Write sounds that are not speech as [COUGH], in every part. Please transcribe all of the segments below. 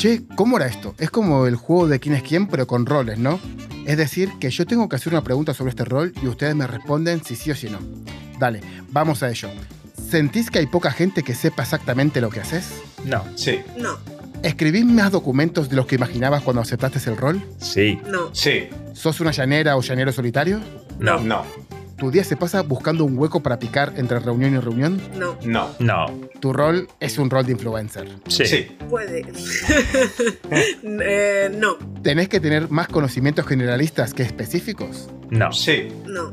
Che, ¿cómo era esto? Es como el juego de quién es quién, pero con roles, ¿no? Es decir, que yo tengo que hacer una pregunta sobre este rol y ustedes me responden si sí o si no. Dale, vamos a ello. ¿Sentís que hay poca gente que sepa exactamente lo que haces? No. Sí. No, ¿Escribís más documentos de los que imaginabas cuando aceptaste el rol? Sí. no, Sí. ¿Sos una llanera o llanero solitario? No. No. ¿Tu día se pasa buscando un hueco para picar entre reunión y reunión? no, No. No. Tu rol es un rol de influencer. Sí. Sí. puede. [LAUGHS] Eh, no, ¿Tenés que tener más conocimientos generalistas que específicos? No. Sí. no,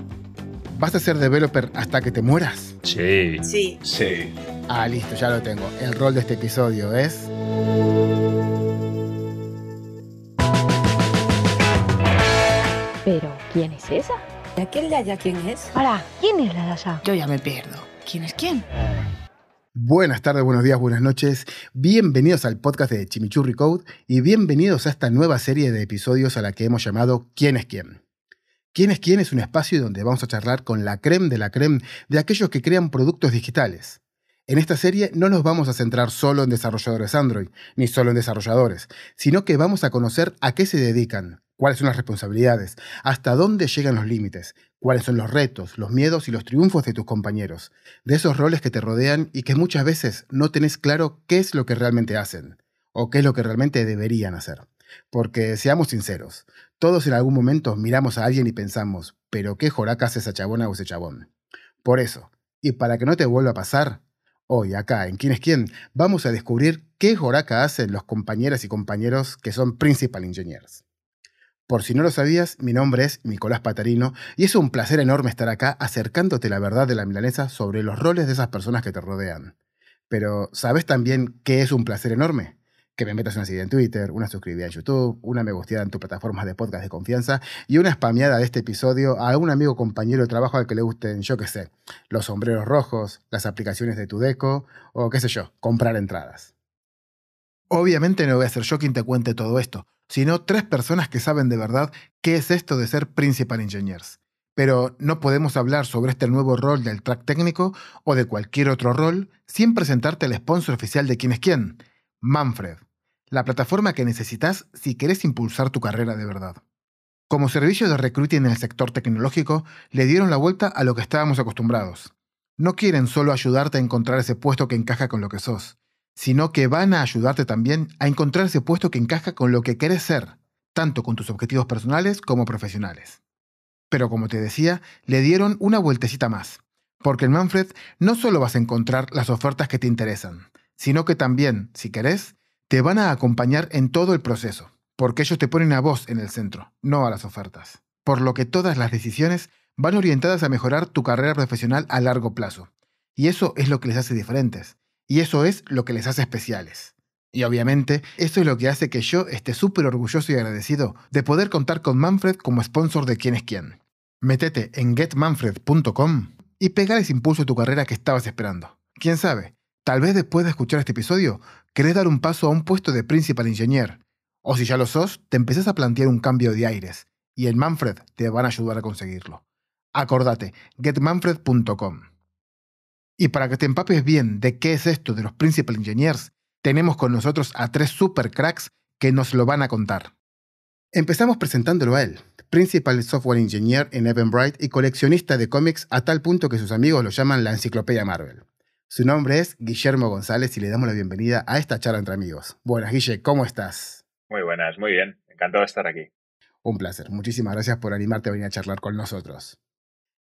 ¿Vas a ser developer hasta que te mueras? Sí. sí, Sí. Ah, listo, ya lo tengo. El rol de este episodio es... Pero, ¿quién es esa? ¿Y aquel de allá quién es? Hola, ¿quién es la de allá? Yo ya me pierdo. ¿Quién es quién? Buenas tardes, buenos días, buenas noches. Bienvenidos al podcast de Chimichurri Code y bienvenidos a esta nueva serie de episodios a la que hemos llamado ¿Quién es quién? ¿Quién es quién? Es un espacio donde vamos a charlar con la creme de la creme de aquellos que crean productos digitales. En esta serie no nos vamos a centrar solo en desarrolladores Android, ni solo en desarrolladores, sino que vamos a conocer a qué se dedican, cuáles son las responsabilidades, hasta dónde llegan los límites, cuáles son los retos, los miedos y los triunfos de tus compañeros, de esos roles que te rodean y que muchas veces no tenés claro qué es lo que realmente hacen, o qué es lo que realmente deberían hacer. Porque seamos sinceros, todos en algún momento miramos a alguien y pensamos, pero qué joraca hace esa chabona o ese chabón. Por eso, y para que no te vuelva a pasar, hoy acá en Quién es quién, vamos a descubrir qué joraca hacen los compañeras y compañeros que son Principal Engineers. Por si no lo sabías, mi nombre es Nicolás Patarino y es un placer enorme estar acá acercándote la verdad de la milanesa sobre los roles de esas personas que te rodean. Pero, ¿sabes también qué es un placer enorme? Que me metas una seguida en Twitter, una suscribida en YouTube, una me gusteada en tu plataforma de podcast de confianza y una spameada de este episodio a algún amigo compañero de trabajo al que le gusten, yo qué sé, los sombreros rojos, las aplicaciones de tu deco o qué sé yo, comprar entradas. Obviamente no voy a ser yo quien te cuente todo esto, sino tres personas que saben de verdad qué es esto de ser Principal Engineers. Pero no podemos hablar sobre este nuevo rol del track técnico o de cualquier otro rol sin presentarte al sponsor oficial de quién es quién, Manfred, la plataforma que necesitas si querés impulsar tu carrera de verdad. Como servicio de recruiting en el sector tecnológico, le dieron la vuelta a lo que estábamos acostumbrados. No quieren solo ayudarte a encontrar ese puesto que encaja con lo que sos, sino que van a ayudarte también a encontrar ese puesto que encaja con lo que querés ser, tanto con tus objetivos personales como profesionales. Pero como te decía, le dieron una vueltecita más, porque en Manfred no solo vas a encontrar las ofertas que te interesan, sino que también, si querés, te van a acompañar en todo el proceso, porque ellos te ponen a vos en el centro, no a las ofertas. Por lo que todas las decisiones van orientadas a mejorar tu carrera profesional a largo plazo. Y eso es lo que les hace diferentes. Y eso es lo que les hace especiales. Y obviamente, eso es lo que hace que yo esté súper orgulloso y agradecido de poder contar con Manfred como sponsor de quién es quién. Métete en getmanfred.com y pegales impulso a tu carrera que estabas esperando. ¿Quién sabe? Tal vez después de escuchar este episodio, querés dar un paso a un puesto de Principal Engineer. O si ya lo sos, te empezás a plantear un cambio de aires. Y en Manfred te van a ayudar a conseguirlo. Acordate, getmanfred.com. Y para que te empapes bien de qué es esto de los Principal Engineers, tenemos con nosotros a tres super cracks que nos lo van a contar. Empezamos presentándolo a él, Principal Software Engineer en Eventbrite y coleccionista de cómics a tal punto que sus amigos lo llaman la enciclopedia Marvel. Su nombre es Guillermo González y le damos la bienvenida a esta charla entre amigos. Buenas, Guille, ¿cómo estás? Muy buenas, muy bien. Encantado de estar aquí. Un placer. Muchísimas gracias por animarte a venir a charlar con nosotros.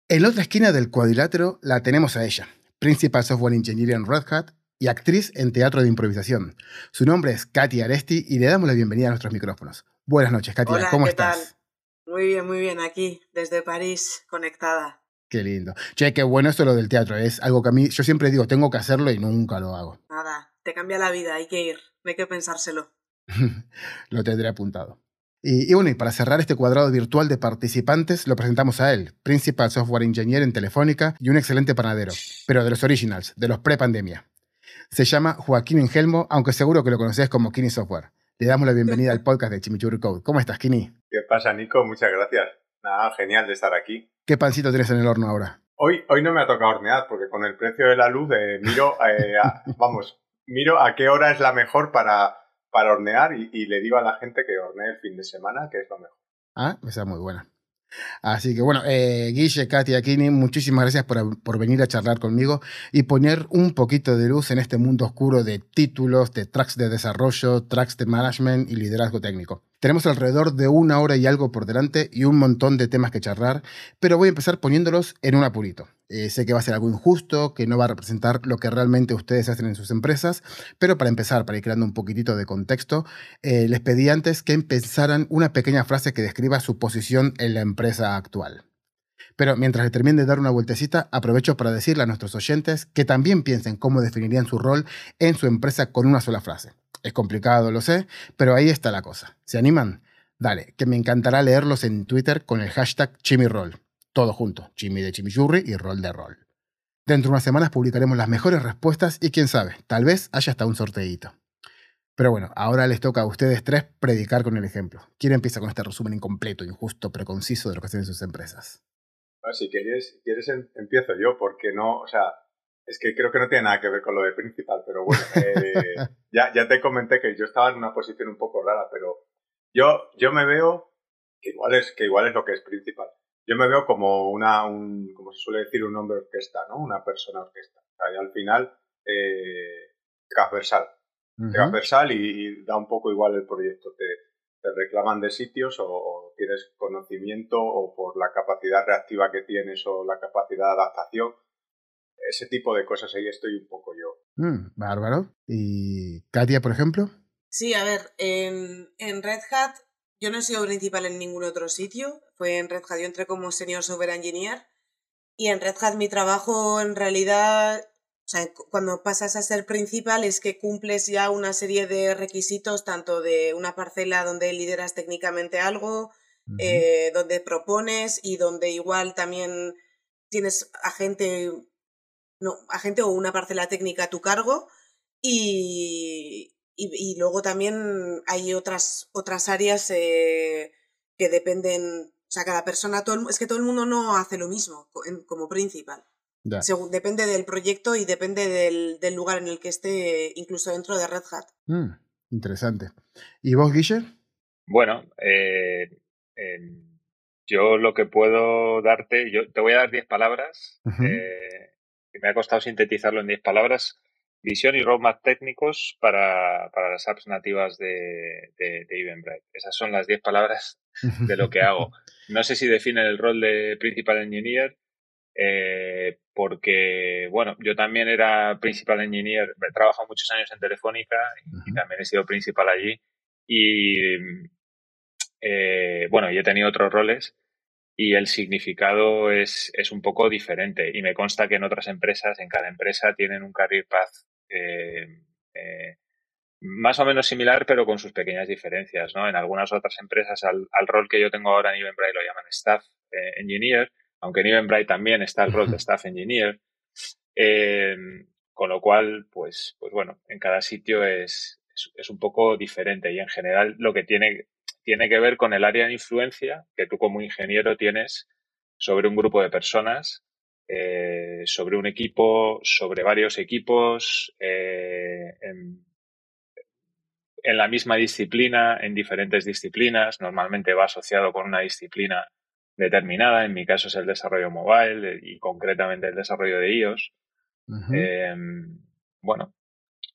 En la otra esquina del cuadrilátero la tenemos a ella, Principal Software Engineer en Red Hat y actriz en teatro de improvisación. Su nombre es Katy Aresti y le damos la bienvenida a nuestros micrófonos. Buenas noches, Katy. Hola, ¿Cómo ¿qué estás? tal? Muy bien, muy bien, aquí, desde París, conectada. Qué lindo. Che, qué bueno esto lo del teatro. Es algo que a mí, yo siempre digo, tengo que hacerlo y nunca lo hago. Nada, te cambia la vida, hay que ir, no hay que pensárselo. [LAUGHS] lo tendré apuntado. Y, y, bueno, y para cerrar este cuadrado virtual de participantes, lo presentamos a él, Principal Software Engineer en Telefónica y un excelente panadero, pero de los originals, de los pre-pandemia. Se llama Joaquín Engelmo, aunque seguro que lo conoces como Kini Software. Le damos la bienvenida al podcast de Chimichurri Code. ¿Cómo estás, Kini? ¿Qué pasa, Nico? Muchas gracias. Nada, genial de estar aquí. ¿Qué pancito tienes en el horno ahora? Hoy, hoy no me ha tocado hornear porque con el precio de la luz eh, miro, eh, a, [LAUGHS] vamos, miro a qué hora es la mejor para, para hornear y, le digo a la gente que hornee el fin de semana, que es lo mejor. Ah, esa es muy buena. Así que bueno, eh, Guille, Katia, Kini, muchísimas gracias por, por, venir a charlar conmigo y poner un poquito de luz en este mundo oscuro de títulos, de tracks de desarrollo, tracks de management y liderazgo técnico. Tenemos alrededor de una hora y algo por delante y un montón de temas que charlar, pero voy a empezar poniéndolos en un apurito. Eh, sé que va a ser algo injusto, que no va a representar lo que realmente ustedes hacen en sus empresas, pero para empezar, para ir creando un poquitito de contexto, eh, les pedí antes que empezaran una pequeña frase que describa su posición en la empresa actual. Pero mientras le termine de dar una vueltecita, aprovecho para decirle a nuestros oyentes que también piensen cómo definirían su rol en su empresa con una sola frase. Es complicado, lo sé, pero ahí está la cosa. ¿Se animan? Dale, que me encantará leerlos en Twitter con el hashtag ChimiRoll. Todo junto, Chimi de Chimichurri y Roll de Roll. Dentro de unas semanas publicaremos las mejores respuestas y quién sabe, tal vez haya hasta un sorteito. Pero bueno, ahora les toca a ustedes tres predicar con el ejemplo. ¿Quién empieza con este resumen incompleto, injusto, pero conciso de lo que hacen en sus empresas? Bueno, si quieres, quieres em, empiezo yo, porque no, o sea, es que creo que no tiene nada que ver con lo de principal, pero bueno, eh, [LAUGHS] ya, ya te comenté que yo estaba en una posición un poco rara, pero yo, yo me veo que igual, es, que igual es lo que es principal. Yo me veo como una, un, como se suele decir, un hombre orquesta, ¿no? Una persona orquesta. O sea, y al final, eh, transversal. Uh -huh. Transversal y, y, da un poco igual el proyecto. Te, te reclaman de sitios o, o, tienes conocimiento o por la capacidad reactiva que tienes o la capacidad de adaptación ese tipo de cosas ahí estoy un poco yo. Mm, bárbaro. ¿Y Katia, por ejemplo? Sí, a ver, en, en, Red Hat yo no he sido principal en ningún otro sitio. Fue en Red Hat, yo entré como Senior Software Engineer. Y en Red Hat mi trabajo en realidad, o sea, cuando pasas a ser principal es que cumples ya una serie de requisitos, tanto de una parcela donde lideras técnicamente algo, uh -huh. eh, donde propones y donde igual también tienes a gente no, agente o una parcela técnica a tu cargo y, y, y luego también hay otras, otras áreas eh, que dependen, o sea, cada persona, todo el, es que todo el mundo no hace lo mismo como principal. Según, depende del proyecto y depende del, del, lugar en el que esté, incluso dentro de Red Hat. Mm, interesante. ¿Y vos, Guille? Bueno, eh, eh, yo lo que puedo darte, yo te voy a dar 10 palabras. Uh -huh. eh, me ha costado sintetizarlo en 10 palabras, visión y roadmap técnicos para, para las apps nativas de, de, de Eventbrite. Esas son las 10 palabras [LAUGHS] de lo que hago. No sé si definen el rol de Principal Engineer, eh, porque, bueno, yo también era Principal Engineer, he trabajado muchos años en Telefónica y, uh -huh. también he sido principal allí. Y, eh, bueno, y he tenido otros roles y el significado es, es un poco diferente. Y me consta que en otras empresas, en cada empresa, tienen un career path más o menos similar, pero con sus pequeñas diferencias. ¿no? En algunas otras empresas, al, al rol que yo tengo ahora en Eventbrite lo llaman Staff eh, Engineer, aunque en Eventbrite también está el rol de Staff Engineer. Eh, con lo cual, pues, pues bueno, en cada sitio es, es, es un poco diferente y en general lo que tiene tiene que ver con el área de influencia que tú como ingeniero tienes sobre un grupo de personas, eh, sobre un equipo, sobre varios equipos, eh, en, en, la misma disciplina, en diferentes disciplinas. Normalmente va asociado con una disciplina determinada. En mi caso es el desarrollo mobile y concretamente el desarrollo de iOS. Uh -huh. eh, bueno,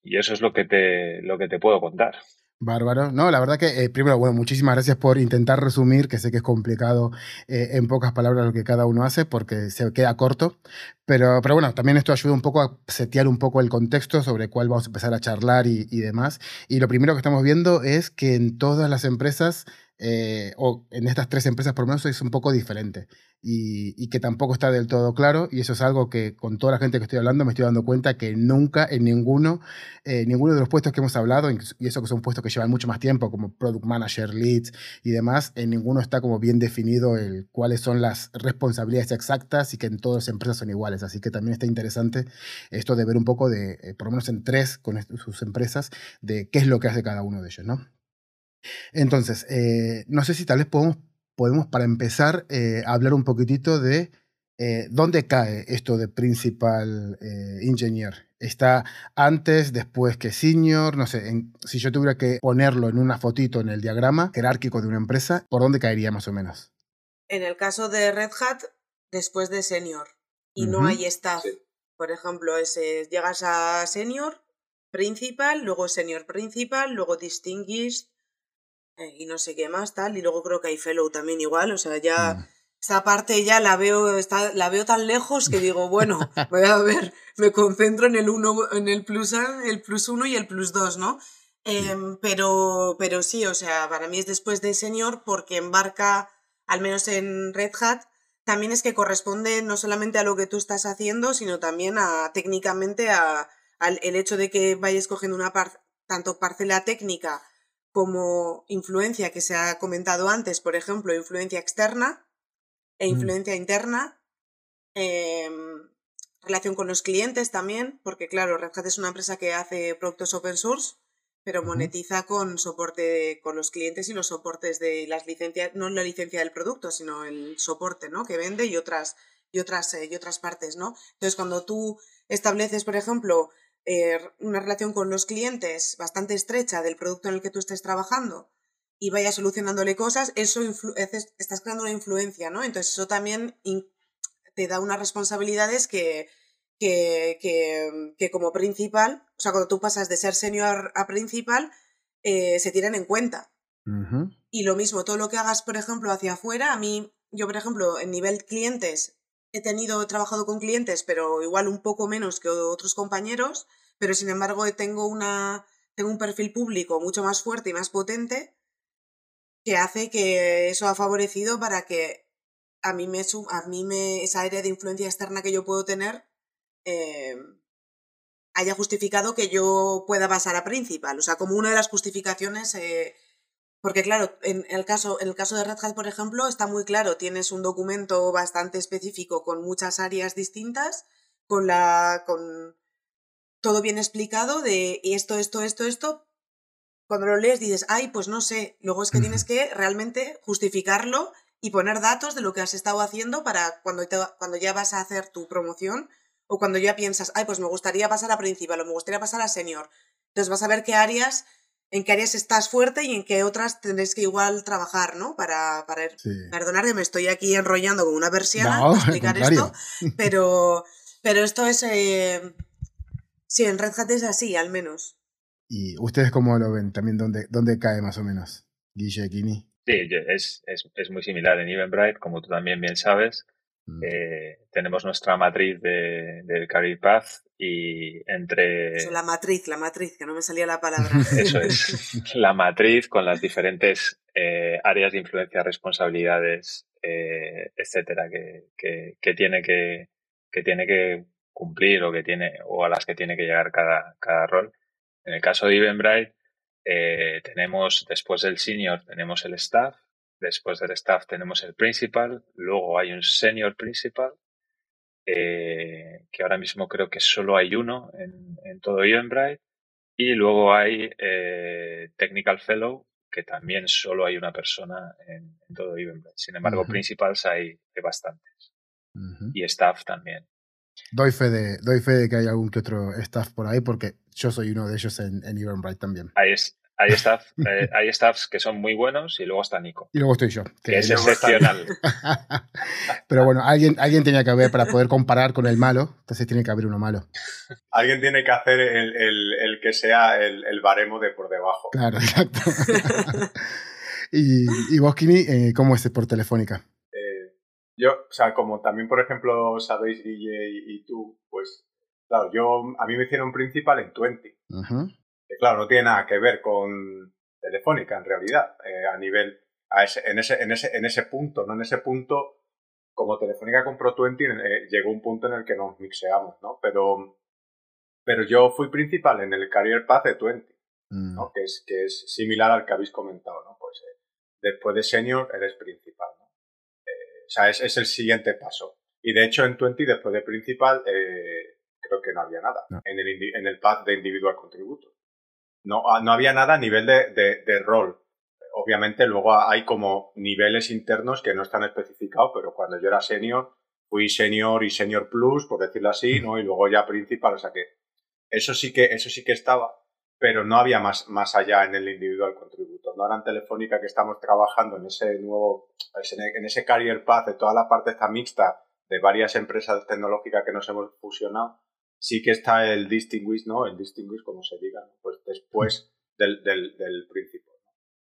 y eso es lo que te, lo que te puedo contar. Bárbaro. No, la verdad que, eh, primero, bueno, muchísimas gracias por intentar resumir, que sé que es complicado eh, en pocas palabras lo que cada uno hace, porque se queda corto. Pero, pero bueno, también esto ayuda un poco a setear un poco el contexto sobre cuál vamos a empezar a charlar y, y demás. Y lo primero que estamos viendo es que en todas las empresas eh, o en estas tres empresas por lo menos es un poco diferente y, que tampoco está del todo claro y eso es algo que con toda la gente que estoy hablando me estoy dando cuenta que nunca en ninguno, eh, ninguno de los puestos que hemos hablado y eso que son puestos que llevan mucho más tiempo como Product Manager, Leads y demás, en ninguno está como bien definido el cuáles son las responsabilidades exactas y que en todas las empresas son iguales, así que también está interesante esto de ver un poco de, eh, por lo menos en tres con sus empresas, de qué es lo que hace cada uno de ellos, ¿no? Entonces, eh, no sé si tal vez podemos, podemos para empezar, eh, hablar un poquitito de eh, dónde cae esto de principal engineer está antes, después que senior, no sé, si yo tuviera que ponerlo en una fotito en el diagrama jerárquico de una empresa, ¿por dónde caería más o menos? En el caso de Red Hat, después de senior y no hay staff. Por ejemplo, ese, llegas a senior, principal, luego senior principal, luego distinguished y no sé qué más tal, y luego creo que hay fellow también igual, o sea, ya mm. esa parte ya la veo, está, la veo tan lejos que digo, bueno, [LAUGHS] voy a ver, me concentro en el uno, en el plus, el plus uno y el plus dos, ¿no? Em, pero, pero sí, o sea, para mí es después de senior porque embarca, al menos en Red Hat, también es que corresponde no solamente a lo que tú estás haciendo, sino también a técnicamente a, al el hecho de que vayas cogiendo una tanto parcela técnica como influencia que se ha comentado antes, por ejemplo, influencia externa e mm. influencia interna, em, relación con los clientes también, porque claro, Red Hat es una empresa que hace productos open source pero monetiza con soporte con los clientes y los soportes de las licencias, no la licencia del producto, sino el soporte, ¿no? Que vende y otras y otras eh, y otras partes, ¿no? Entonces, cuando tú estableces, por ejemplo, eh, una relación con los clientes bastante estrecha del producto en el que tú estés trabajando y vayas solucionándole cosas, eso estás creando una influencia, ¿no? Entonces, eso también te da unas responsabilidades que, que, que, que, como principal, o sea, cuando tú pasas de ser senior a principal, eh, se tiran en cuenta. Y lo mismo, todo lo que hagas, por ejemplo, hacia afuera, a mí, yo, por ejemplo, en nivel clientes, he tenido, he trabajado con clientes, pero igual un poco menos que otros compañeros, pero sin embargo tengo una, tengo un perfil público mucho más fuerte y más potente que hace que eso ha favorecido para que a mí me, a mí me esa área de influencia externa que yo puedo tener Em, haya justificado que yo pueda pasar a principal. O sea, como una de las justificaciones. Eh, porque, claro, en el, caso, en el caso de Red Hat, por ejemplo, está muy claro. Tienes un documento bastante específico con muchas áreas distintas, con la. con todo bien explicado de esto, esto, esto, esto. Cuando lo lees dices, ay, pues no sé. Luego es que tienes que realmente justificarlo y poner datos de lo que has estado haciendo para cuando, cuando ya vas a hacer tu promoción o cuando ya piensas, ay, pues me gustaría pasar a principal o me gustaría pasar a senior. Entonces vas a ver qué áreas, en qué áreas estás fuerte y en qué otras tendréis que igual trabajar, ¿no? Para, para perdonar que me estoy aquí enrollando como una persiana [LAUGHS] para explicar esto, pero, [LAUGHS] pero esto es, eh, sí, en Red Hat es así, al menos. ¿Y ustedes cómo lo ven? También, ¿dónde, dónde cae más o menos? Guille, Kini. Sí, es, es, es muy similar en Eventbrite, como tú también bien sabes. Mm. Eh, tenemos nuestra matriz de, del Career Path y entre... la matriz, la matriz, que no me salía la palabra. [LAUGHS] Eso es, [LAUGHS] la matriz con las diferentes eh, áreas de influencia, responsabilidades, eh, etcétera, que, que, tiene que, que tiene que cumplir o que tiene o a las que tiene que llegar cada, cada rol. En el caso de Eventbrite, eh, tenemos después del senior tenemos el staff Después del staff tenemos el principal, luego hay un senior principal, eh, que ahora mismo creo que solo hay uno en, en todo Eventbrite, y luego hay eh, technical fellow, que también solo hay una persona en, todo Eventbrite. Sin embargo, principals hay, bastantes. Y staff también. Doy fe, de, doy fe de que hay algún que otro staff por ahí, porque yo soy uno de ellos en, en Eventbrite también. Ahí es, hay, [LAUGHS] staff, eh, hay staffs que son muy buenos y luego está Nico. Y luego estoy yo. Que, es excepcional. [LAUGHS] Pero bueno, alguien, alguien tenía que haber para poder comparar con el malo, entonces tiene que haber uno malo. Alguien tiene que hacer el, el, el que sea el, el, baremo de por debajo. Claro, exacto. [LAUGHS] y, y vos, Kini, eh, ¿cómo es por Telefónica? Eh, yo, o sea, como también, por ejemplo, sabéis, Guille y, tú, pues, claro, yo, a mí me hicieron principal en 20. Uh que claro, no tiene nada que ver con Telefónica en realidad, eh, a nivel, en, ese, en, ese, en ese punto, ¿no? En ese punto, como Telefónica compró Twenty, eh, llegó un punto en el que nos mixeamos, ¿no? Pero, pero yo fui principal en el Career Path de Twenty, ¿no? Mm. Que es, que es similar al que habéis comentado, ¿no? Pues eh, después de Senior eres principal, ¿no? o sea, es, es, el siguiente paso. Y de hecho en Twenty, después de principal, creo que no había nada En, el, en el path de individual contributor. No, ah, no había nada a nivel de, de, rol. Obviamente luego hay como niveles internos que no están especificados, pero cuando yo era senior, fui senior y senior plus, por decirlo así, ¿no? Y luego ya principal, o sea que Eso sí que, eso sí que estaba, pero no había más, más allá en el individual contributor. No era en Telefónica que estamos trabajando en ese nuevo, en ese career path de toda la parte esta mixta de varias empresas tecnológicas que nos hemos fusionado. Sí que está el distinguish, ¿no? El distinguish, como se diga, pues después del, del, del principio.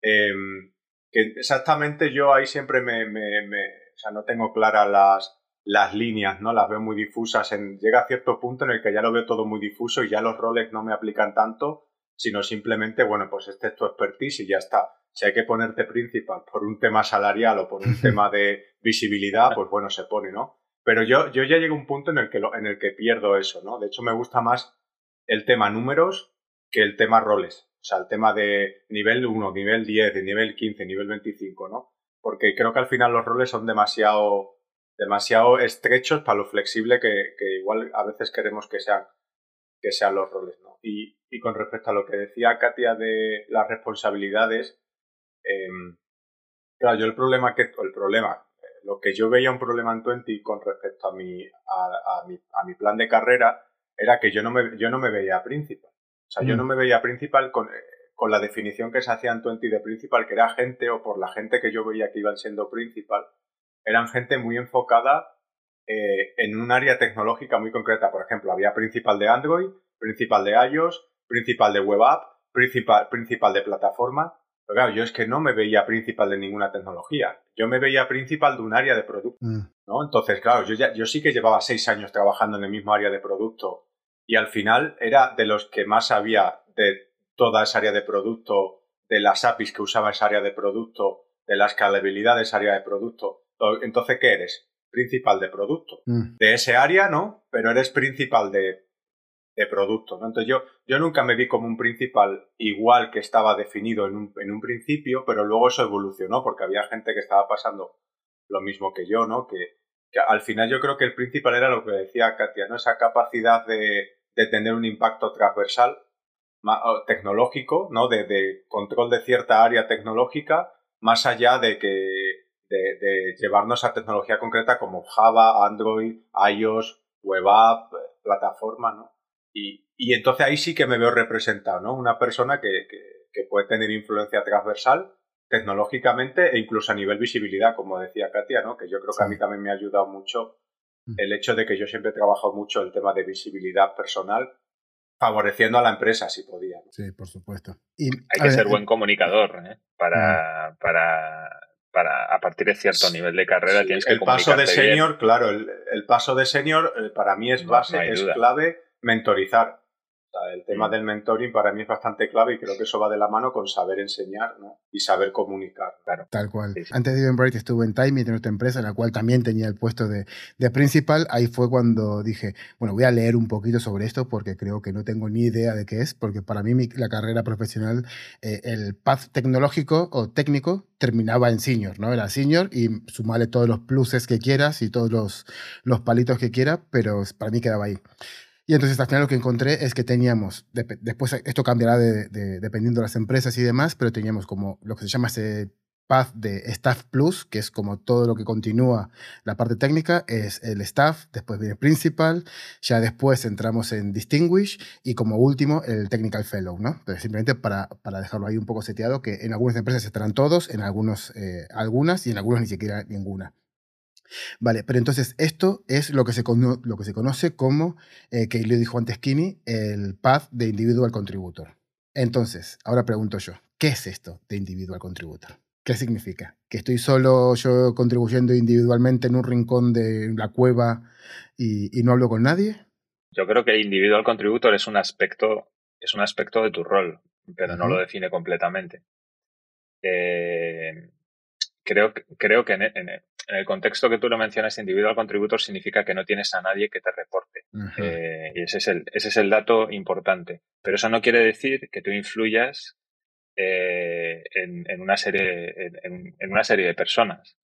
Em, que exactamente yo ahí siempre me, me, me, o sea, no tengo claras las, las líneas, ¿no? Las veo muy difusas. En, llega a cierto punto en el que ya lo veo todo muy difuso y ya los roles no me aplican tanto, sino simplemente, bueno, pues este es tu expertise y ya está. Si hay que ponerte principal por un tema salarial o por un [LAUGHS] tema de visibilidad, pues bueno, se pone, ¿no? Pero yo, yo ya llego a un punto en el que, lo, en el que pierdo eso, ¿no? De hecho, me gusta más el tema números que el tema roles. O sea, el tema de nivel 1, nivel 10, de nivel 15, nivel 25, ¿no? Porque creo que al final los roles son demasiado, demasiado estrechos para lo flexible que, que igual a veces queremos que sean, que sean los roles, ¿no? Y, y con respecto a lo que decía Katia de las responsabilidades, eh, claro, yo el problema que, el problema, lo que yo veía un problema en Twenty con respecto a mi, a, a, mi, a mi plan de carrera era que yo no me, yo no me veía principal. O sea, mm. yo no me veía principal con, con la definición que se hacía en Twenty de principal, que era gente, o por la gente que yo veía que iban siendo principal, eran gente muy enfocada eh, en un área tecnológica muy concreta. Por ejemplo, había principal de Android, principal de iOS, principal de web app, principal, principal de plataforma. Pero claro, yo es que no me veía principal de ninguna tecnología. Yo me veía principal de un área de producto. Mm. ¿no? Entonces, claro, yo, ya, yo sí que llevaba seis años trabajando en el mismo área de producto y al final era de los que más sabía de toda esa área de producto, de las APIs que usaba esa área de producto, de la escalabilidad de esa área de producto. Entonces, ¿qué eres? Principal de producto. Mm. De ese área, ¿no? Pero eres principal de de producto. ¿no? Entonces yo, yo nunca me vi como un principal igual que estaba definido en un, en un principio, pero luego eso evolucionó porque había gente que estaba pasando lo mismo que yo, ¿no? Que, que al final yo creo que el principal era lo que decía Katia, ¿no? Esa capacidad de, de tener un impacto transversal tecnológico, ¿no? De, de, control de cierta área tecnológica, más allá de que de, de, llevarnos a tecnología concreta como Java, Android, iOS, web app, plataforma, ¿no? Y, y, entonces ahí sí que me veo representado, ¿no? Una persona que, que, que, puede tener influencia transversal tecnológicamente e incluso a nivel visibilidad, como decía Katia, ¿no? Que yo creo que a mí también me ha ayudado mucho mm. el hecho de que yo siempre he trabajado mucho el tema de visibilidad personal, favoreciendo a la empresa si podía. ¿no? Sí, por supuesto. Y, Hay que ver, ser buen comunicador ¿eh? para, mm. para, para, a partir de cierto nivel de carrera sí, tienes que El paso de senior, claro, el, el, paso de senior eh, para mí es base, no es clave mentorizar. O sea, el tema mm. del mentoring para mí es bastante clave y creo que eso va de la mano con saber enseñar ¿no? y saber comunicar. Claro. Tal cual. Sí. Antes de Eventbrite estuve en Time, en otra empresa, en la cual también tenía el puesto de, de, principal. Ahí fue cuando dije, bueno, voy a leer un poquito sobre esto porque creo que no tengo ni idea de qué es, porque para mí mi, la carrera profesional, eh, el path tecnológico o técnico terminaba en senior, ¿no? Era senior y sumarle todos los pluses que quieras y todos los, los palitos que quiera, pero para mí quedaba ahí. Y entonces al final lo que encontré es que teníamos, de, después esto cambiará de, de, dependiendo de las empresas y demás, pero teníamos como lo que se llama ese path de Staff Plus, que es como todo lo que continúa la parte técnica, es el Staff, después viene Principal, ya después entramos en Distinguish y como último el Technical Fellow, ¿no? Pero simplemente para, para dejarlo ahí un poco seteado, que en algunas empresas estarán todos, en algunos, eh, algunas y en algunos ni siquiera ninguna. Vale, pero entonces esto es lo que se, cono lo que se conoce como, eh, que le dijo antes Kini, el path de individual contributor. Entonces, ahora pregunto yo, ¿qué es esto de individual contributor? ¿Qué significa? ¿Que estoy solo yo contribuyendo individualmente en un rincón de la cueva y, y no hablo con nadie? Yo creo que individual contributor es un aspecto, es un aspecto de tu rol, pero uh -huh. no lo define completamente. Eh, creo, creo que en, en, en, el contexto que tú lo mencionas, individual contributor significa que no tienes a nadie que te reporte. Uh -huh. eh, y ese es, el, ese es el dato importante. Pero eso no quiere decir que tú influyas eh, en, en, una serie, en, en, una serie de personas.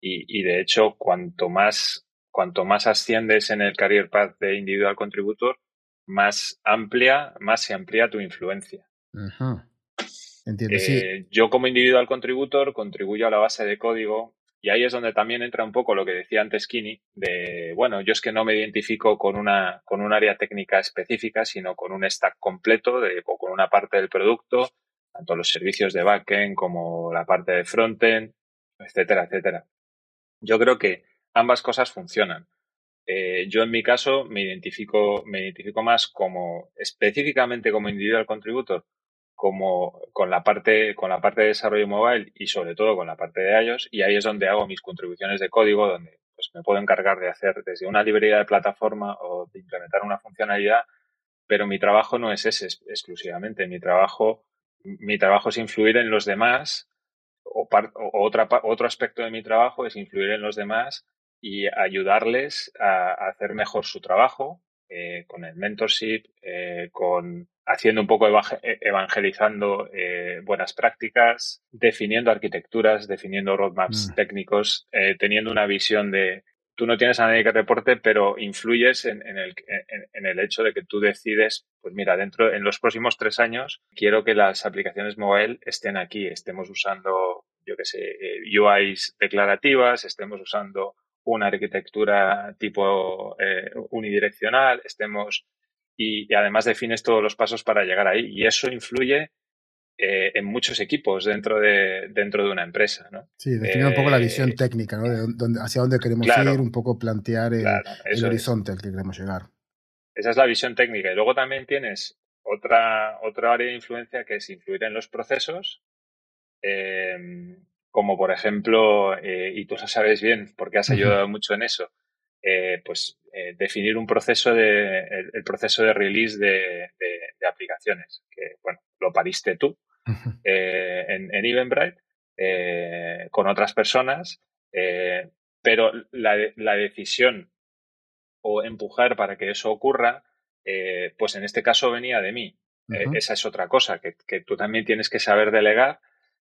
Y, y, de hecho, cuanto más, cuanto más asciendes en el career path de individual contributor, más amplia, más se amplía tu influencia. Uh -huh. Entiendo, eh, sí. Yo como individual contributor contribuyo a la base de código Y ahí es donde también entra un poco lo que decía antes Kini, de, bueno, yo es que no me identifico con una, con un área técnica específica, sino con un stack completo de, o con una parte del producto, tanto los servicios de backend como la parte de frontend, etcétera, etcétera. Yo creo que ambas cosas funcionan. Eh, yo en mi caso me identifico, me identifico más como específicamente como individual contributor, como con la parte, con la parte de desarrollo mobile y sobre todo con la parte de iOS, y ahí es donde hago mis contribuciones de código, donde pues, me puedo encargar de hacer desde una librería de plataforma o de implementar una funcionalidad, pero mi trabajo no es ese exclusivamente. Mi trabajo, mi trabajo es influir en los demás, o, o otra, otro aspecto de mi trabajo es influir en los demás y ayudarles a, hacer mejor su trabajo eh, con el mentorship, eh, con haciendo un poco e, evangelizando eh, buenas prácticas, definiendo arquitecturas, definiendo roadmaps mm. técnicos, teniendo una visión de tú no tienes a nadie que reporte, pero influyes en, el, en, el, hecho de que tú decides, pues mira, dentro, en los próximos tres años, quiero que las aplicaciones mobile estén aquí, estemos usando, yo qué sé, UIs declarativas, estemos usando una arquitectura tipo eh, unidireccional, estemos y, además defines todos los pasos para llegar ahí y eso influye eh, en muchos equipos dentro de, dentro de una empresa. ¿no? Sí, definir un poco la visión eh, técnica, ¿no? De dónde, hacia dónde queremos ir, un poco plantear el, horizonte al que queremos llegar. Esa es la visión técnica. Y luego también tienes otra, otra área de influencia que es influir en los procesos. Eh, como por ejemplo, eh, y tú lo sabes bien porque has ayudado mucho en eso, eh, pues eh, definir un proceso de, el, proceso de release de, aplicaciones, que bueno, lo pariste tú en, en Eventbrite con otras personas, pero la, la, decisión o empujar para que eso ocurra, pues en este caso venía de mí. esa es otra cosa, que, que tú también tienes que saber delegar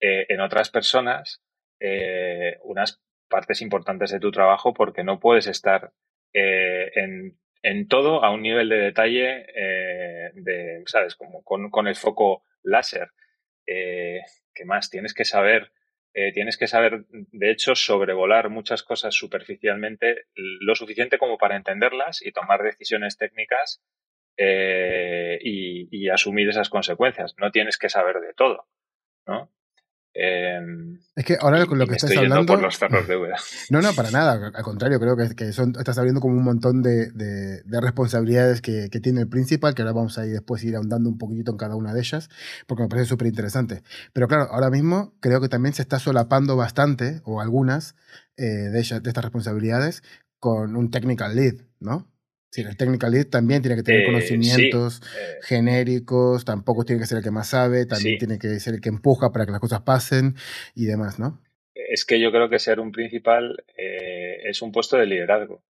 eh, en otras personas eh, unas partes importantes de tu trabajo porque no puedes estar eh, en, en, todo a un nivel de detalle de, ¿sabes? Como con, con el foco láser. ¿Qué más? Tienes que saber tienes que saber, de hecho, sobrevolar muchas cosas superficialmente lo suficiente como para entenderlas y tomar decisiones técnicas y, y, asumir esas consecuencias. No tienes que saber de todo, ¿no? Em, es que ahora con lo que estás hablando. [LAUGHS] No, no, para nada. Al contrario, creo que, que son, estás abriendo como un montón de, de, responsabilidades que, que, tiene el principal, que ahora vamos a ir después ir ahondando un poquito en cada una de ellas, porque me parece súper interesante. Pero claro, ahora mismo creo que también se está solapando bastante, o algunas eh, de, ellas, de estas responsabilidades, con un technical lead, ¿no? Sí, el technical lead también tiene que tener eh, conocimientos eh. genéricos, tampoco tiene que ser el que más sabe, también tiene que ser el que empuja para que las cosas pasen y demás, ¿no? Es que yo creo que ser un principal eh, es un puesto de liderazgo.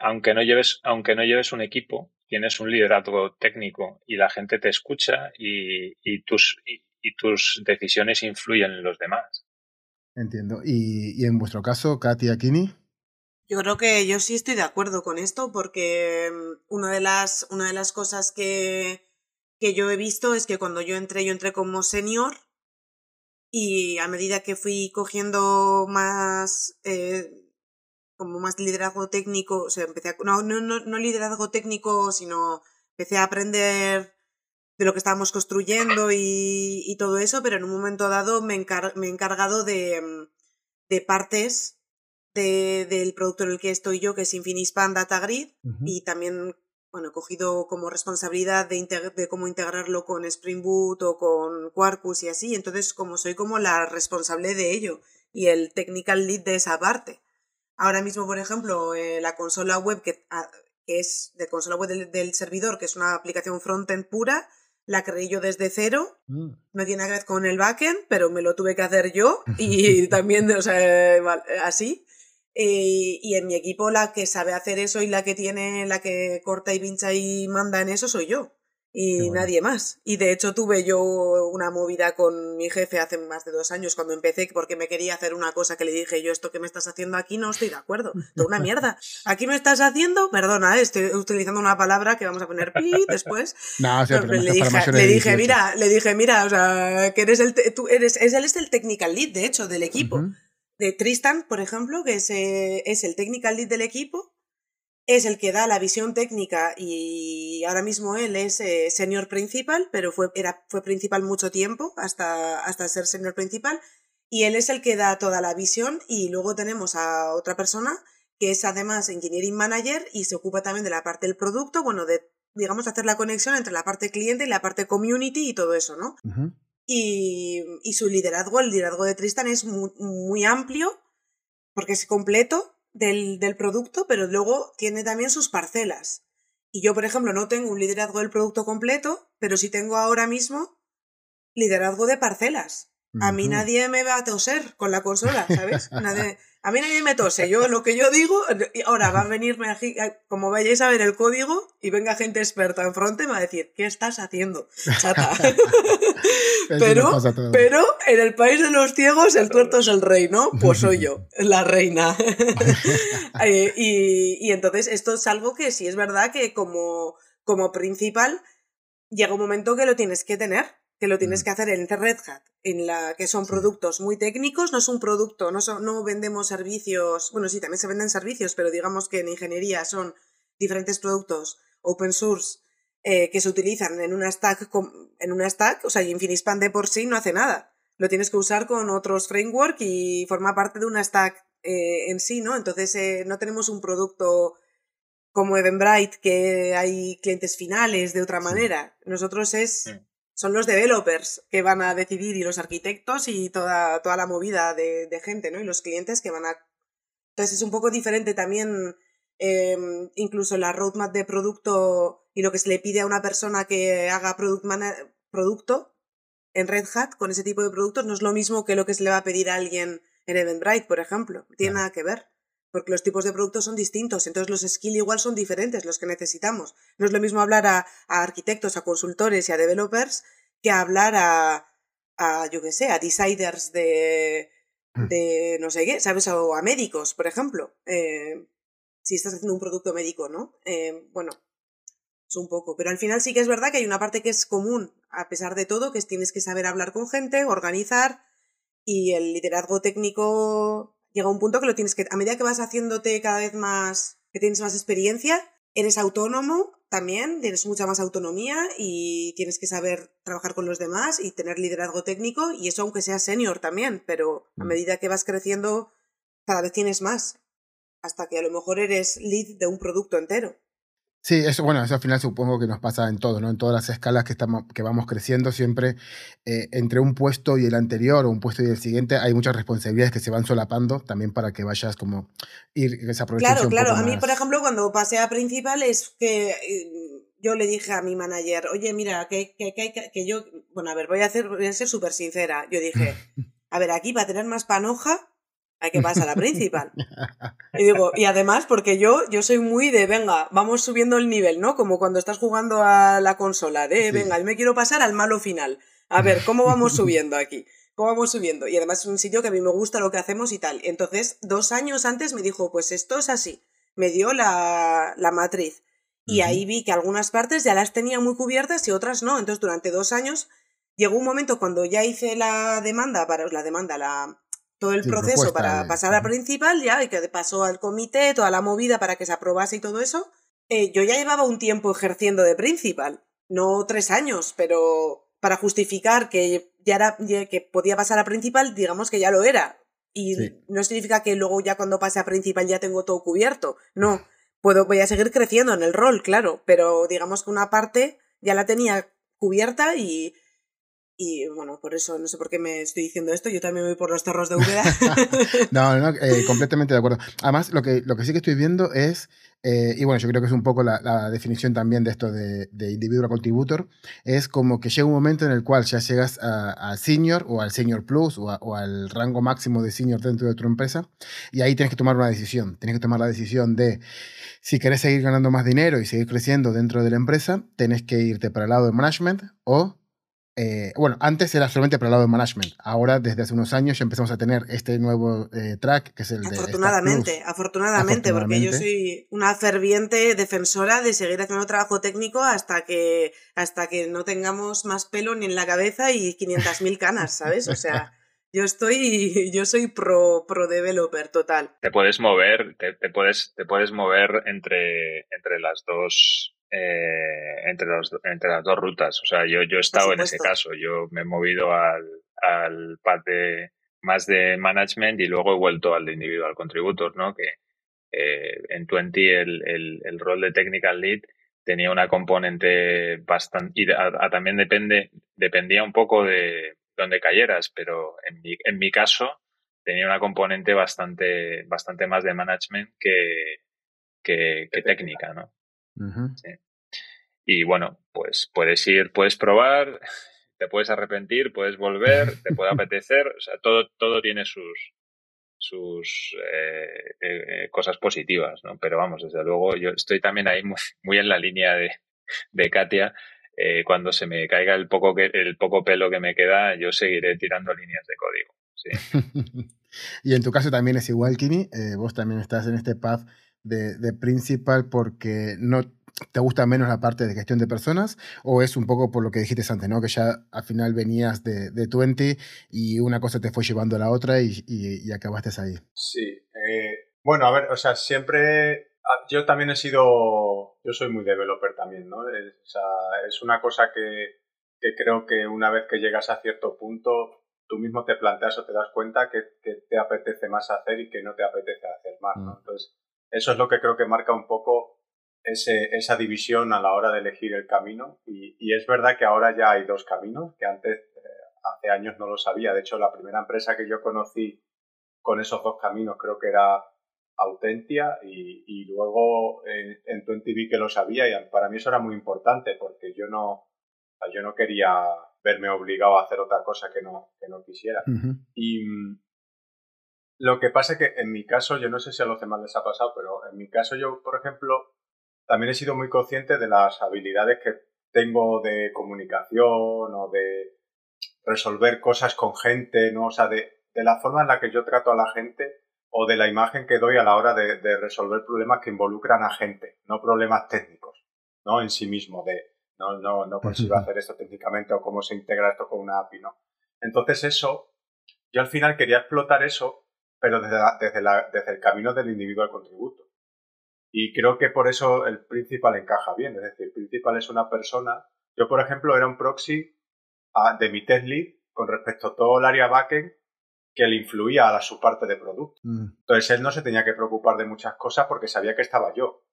aunque, no lleves, aunque no lleves un equipo, tienes un liderazgo técnico y la gente te escucha y, tus, y, tus decisiones influyen en los demás. Entiendo. ¿Y, y en vuestro caso, Katy Kini? Yo creo que yo sí estoy de acuerdo con esto porque mm, una de las, una de las cosas que, que yo he visto es que cuando yo entré, yo entré como senior y a medida que fui cogiendo más, eh, como más liderazgo técnico, o sea, empecé a, no, no, no, liderazgo técnico, sino empecé a aprender de lo que estábamos construyendo y, y todo eso, pero en un momento dado me, me he encargado de, mm, de partes de, del producto en el que estoy yo, que es Infinispan Data Grid, y también bueno, he cogido como responsabilidad de, de, cómo integrarlo con Spring Boot o con Quarkus y así. Entonces, como soy como la responsable de ello y el technical lead de esa parte. Ahora mismo, por ejemplo, eh, la consola web que, ah, que, es de consola web del, servidor, que es una aplicación frontend pura, la creé yo desde cero. Mm. No tiene que ver con el backend, pero me lo tuve que hacer yo [LAUGHS] y también, o sea, así. Eh, y en mi equipo la que sabe hacer eso y la que tiene, la que corta y pincha y manda en eso soy yo. Y nadie más. Y de hecho tuve yo una movida con mi jefe hace más de dos años cuando empecé porque me quería hacer una cosa que le dije yo esto que me estás haciendo aquí no estoy de acuerdo. Toda una mierda. Aquí me estás haciendo, perdona, eh, estoy utilizando una palabra que vamos a poner pi después. [LAUGHS] No, pero le, dije, le dije, mira, le dije, mira, o sea, que eres el, tú eres, es él es el technical lead, de hecho, del equipo. De Tristan, por ejemplo, que es, eh, es el technical lead del equipo, es el que da la visión técnica y ahora mismo él es eh, senior principal, pero fue, era, fue principal mucho tiempo hasta, hasta ser senior principal. Y él es el que da toda la visión y luego tenemos a otra persona que es además engineering manager y se ocupa también de la parte del producto, bueno, de, digamos, hacer la conexión entre la parte cliente y la parte community y todo eso, ¿no? Y, y, su liderazgo, el liderazgo de Tristan es muy, muy amplio porque es completo del, del producto, pero luego tiene también sus parcelas. Y yo, por ejemplo, no tengo un liderazgo del producto completo, pero sí tengo ahora mismo liderazgo de parcelas. A mí nadie me va a toser con la consola, ¿sabes? [LAUGHS] Nadie, a mí nadie me tose. Yo lo que yo digo, ahora va a venirme aquí, como vayáis a ver el código y venga gente experta enfrente, me va a decir, ¿qué estás haciendo, chata? [LAUGHS] pero, pero en el país de los ciegos el tuerto es el rey, ¿no? Pues soy yo, [LAUGHS] la reina. [LAUGHS] Eh, y, y entonces esto es algo que sí es verdad que como, como principal llega un momento que lo tienes que tener que lo tienes mm. que hacer en Red Hat, en la que son productos muy técnicos, no es un producto, no, no vendemos servicios, bueno, sí, también se venden servicios, pero digamos que en ingeniería son diferentes productos open source eh, que se utilizan en una stack, en una stack, o sea, Infinispan de por sí no hace nada. Lo tienes que usar con otros framework y forma parte de una stack eh, en sí, ¿no? Entonces eh, no tenemos un producto como Eventbrite que hay clientes finales de otra manera. Nosotros es son los developers que van a decidir y los arquitectos y toda, toda la movida de, gente, ¿no? Y los clientes que van a... Entonces es un poco diferente también em, incluso la roadmap de producto y lo que se le pide a una persona que haga product producto en Red Hat con ese tipo de productos no es lo mismo que lo que se le va a pedir a alguien en Eventbrite, por ejemplo. Tiene nada que ver porque los tipos de productos son distintos, entonces los skills igual son diferentes los que necesitamos. No es lo mismo hablar a, arquitectos, a consultores y a developers que hablar a, a yo qué sé, a deciders de, hmm. de no sé qué, ¿sabes? O a médicos, por ejemplo. Eh, si estás haciendo un producto médico, ¿no? Eh, bueno, es un poco. Pero al final sí que es verdad que hay una parte que es común, a pesar de todo, que es tienes que saber hablar con gente, organizar y el liderazgo técnico llega un punto que lo tienes que, a medida que vas haciéndote cada vez más, que tienes más experiencia, eres autónomo también, tienes mucha más autonomía y tienes que saber trabajar con los demás y tener liderazgo técnico y eso aunque seas senior también, pero a mm. medida que vas creciendo cada vez tienes más, hasta que a lo mejor eres lead de un producto entero. Sí, eso, bueno, eso al final supongo que nos pasa en todo, ¿no? En todas las escalas que, estamos, que vamos creciendo, siempre eh, entre un puesto y el anterior o un puesto y el siguiente hay muchas responsabilidades que se van solapando también para que vayas como ir desaprovechando. Claro, claro. A mí, por ejemplo, cuando pasé a principal es que eh, yo le dije a mi manager, oye, mira, que, que, que, que yo, bueno, a ver, voy a, hacer, voy a ser súper sincera. Yo dije, [LAUGHS] a ver, aquí para tener más panoja hay que pasar a la principal. [LAUGHS] Y digo, y además, porque yo, yo soy muy de, venga, vamos subiendo el nivel, ¿no? Como cuando estás jugando a la consola, de, venga, yo me quiero pasar al malo final. A ver, ¿cómo vamos [LAUGHS] subiendo aquí? ¿Cómo vamos subiendo? Y además es un sitio que a mí me gusta lo que hacemos y tal. Entonces, dos años antes me dijo, pues esto es así. Me dio la, la matriz. Y ahí vi que algunas partes ya las tenía muy cubiertas y otras no. Entonces, durante dos años, llegó un momento cuando ya hice la demanda, para la demanda, la, todo el proceso para pasar a principal ya y que pasó al comité, toda la movida para que se aprobase y todo eso, eh, yo ya llevaba un tiempo ejerciendo de principal, no tres años, pero para justificar que ya era que podía pasar a principal, digamos que ya lo era. Y no significa que luego ya cuando pase a principal ya tengo todo cubierto. No, puedo, voy a seguir creciendo en el rol, claro, pero digamos que una parte ya la tenía cubierta y, y bueno, por eso no sé por qué me estoy diciendo esto, yo también voy por los cerros de Úbeda. [LAUGHS] no, no, eh, completamente de acuerdo. Además, lo que, lo que sí que estoy viendo es, eh, y bueno, yo creo que es un poco la, definición también de esto de, de, individual contributor, es como que llega un momento en el cual ya llegas al senior o al senior plus o, o, al rango máximo de senior dentro de tu empresa y ahí tienes que tomar una decisión. Tienes que tomar la decisión de si querés seguir ganando más dinero y seguir creciendo dentro de la empresa, tenés que irte para el lado de management o eh, bueno, antes era solamente para el lado de management. Ahora, desde hace unos años, ya empezamos a tener este nuevo eh, track, que es el de. Afortunadamente, afortunadamente, porque yo soy una ferviente defensora de seguir haciendo trabajo técnico hasta que, hasta que no tengamos más pelo ni en la cabeza y 500.000 canas, ¿sabes? O sea, Yo estoy, yo soy pro, pro developer total. Te puedes mover, te, puedes, te puedes mover entre, entre las dos, eh, entre, los, entre las dos rutas. O sea, yo, yo he estado en ese caso. Yo me he movido al, al pad de más de management y luego he vuelto al de individual contributor, ¿no? Que eh, en Twenty el, el, el rol de technical lead tenía una componente bastante y también depende dependía un poco de donde cayeras pero en mi, en mi caso tenía una componente bastante bastante más de management que que, técnica no sí. y bueno pues puedes ir puedes probar te puedes arrepentir puedes volver te puede [LAUGHS] apetecer o sea todo todo tiene sus sus eh, eh, cosas positivas, ¿no? Pero vamos, desde luego yo estoy también ahí muy, en la línea de, de Katia. Eh, cuando se me caiga el poco, que, el poco pelo que me queda, yo seguiré tirando líneas de código. Sí. [LAUGHS] y en tu caso también es igual, Kini. vos también estás en este path de, de principal porque no ¿Te gusta menos la parte de gestión de personas? ¿O es un poco por lo que dijiste antes, ¿no? que ya al final venías de, de 20 y una cosa te fue llevando a la otra y, y, acabaste ahí? Sí. Eh, bueno, a ver, o sea, siempre. Yo también he sido. Yo soy muy developer también, ¿no? Es, o sea, es una cosa que, que, creo que una vez que llegas a cierto punto, tú mismo te planteas o te das cuenta que, que te apetece más hacer y que no te apetece hacer más, ¿no? Mm. Entonces, eso es lo que creo que marca un poco ese, esa división a la hora de elegir el camino. Y, y, es verdad que ahora ya hay dos caminos, que antes, eh, hace años no lo sabía. De hecho, la primera empresa que yo conocí con esos dos caminos creo que era Autentia y, y luego en, en vi que lo sabía y para mí eso era muy importante porque yo no, yo no quería verme obligado a hacer otra cosa que no, que no quisiera. Y mm, lo que pasa es que en mi caso, yo no sé si a los demás les ha pasado, pero en mi caso yo, por ejemplo, también he sido muy consciente de las habilidades que tengo de comunicación o de resolver cosas con gente, ¿no? O sea, de, la forma en la que yo trato a la gente o de la imagen que doy a la hora de, resolver problemas que involucran a gente, no problemas técnicos, ¿no? En sí mismo, de no, no, no consigo hacer esto técnicamente o cómo se integra esto con una API, ¿no? Entonces eso, yo al final quería explotar eso, pero desde, desde, la, desde el camino del individuo al contributo. Y creo que por eso el principal encaja bien. Es decir, el principal es una persona. Yo, por ejemplo, era un proxy ah, de mi test lead con respecto a todo el área backend que le influía a su parte de producto. Mm. Entonces él no se tenía que preocupar de muchas cosas porque sabía que estaba yo.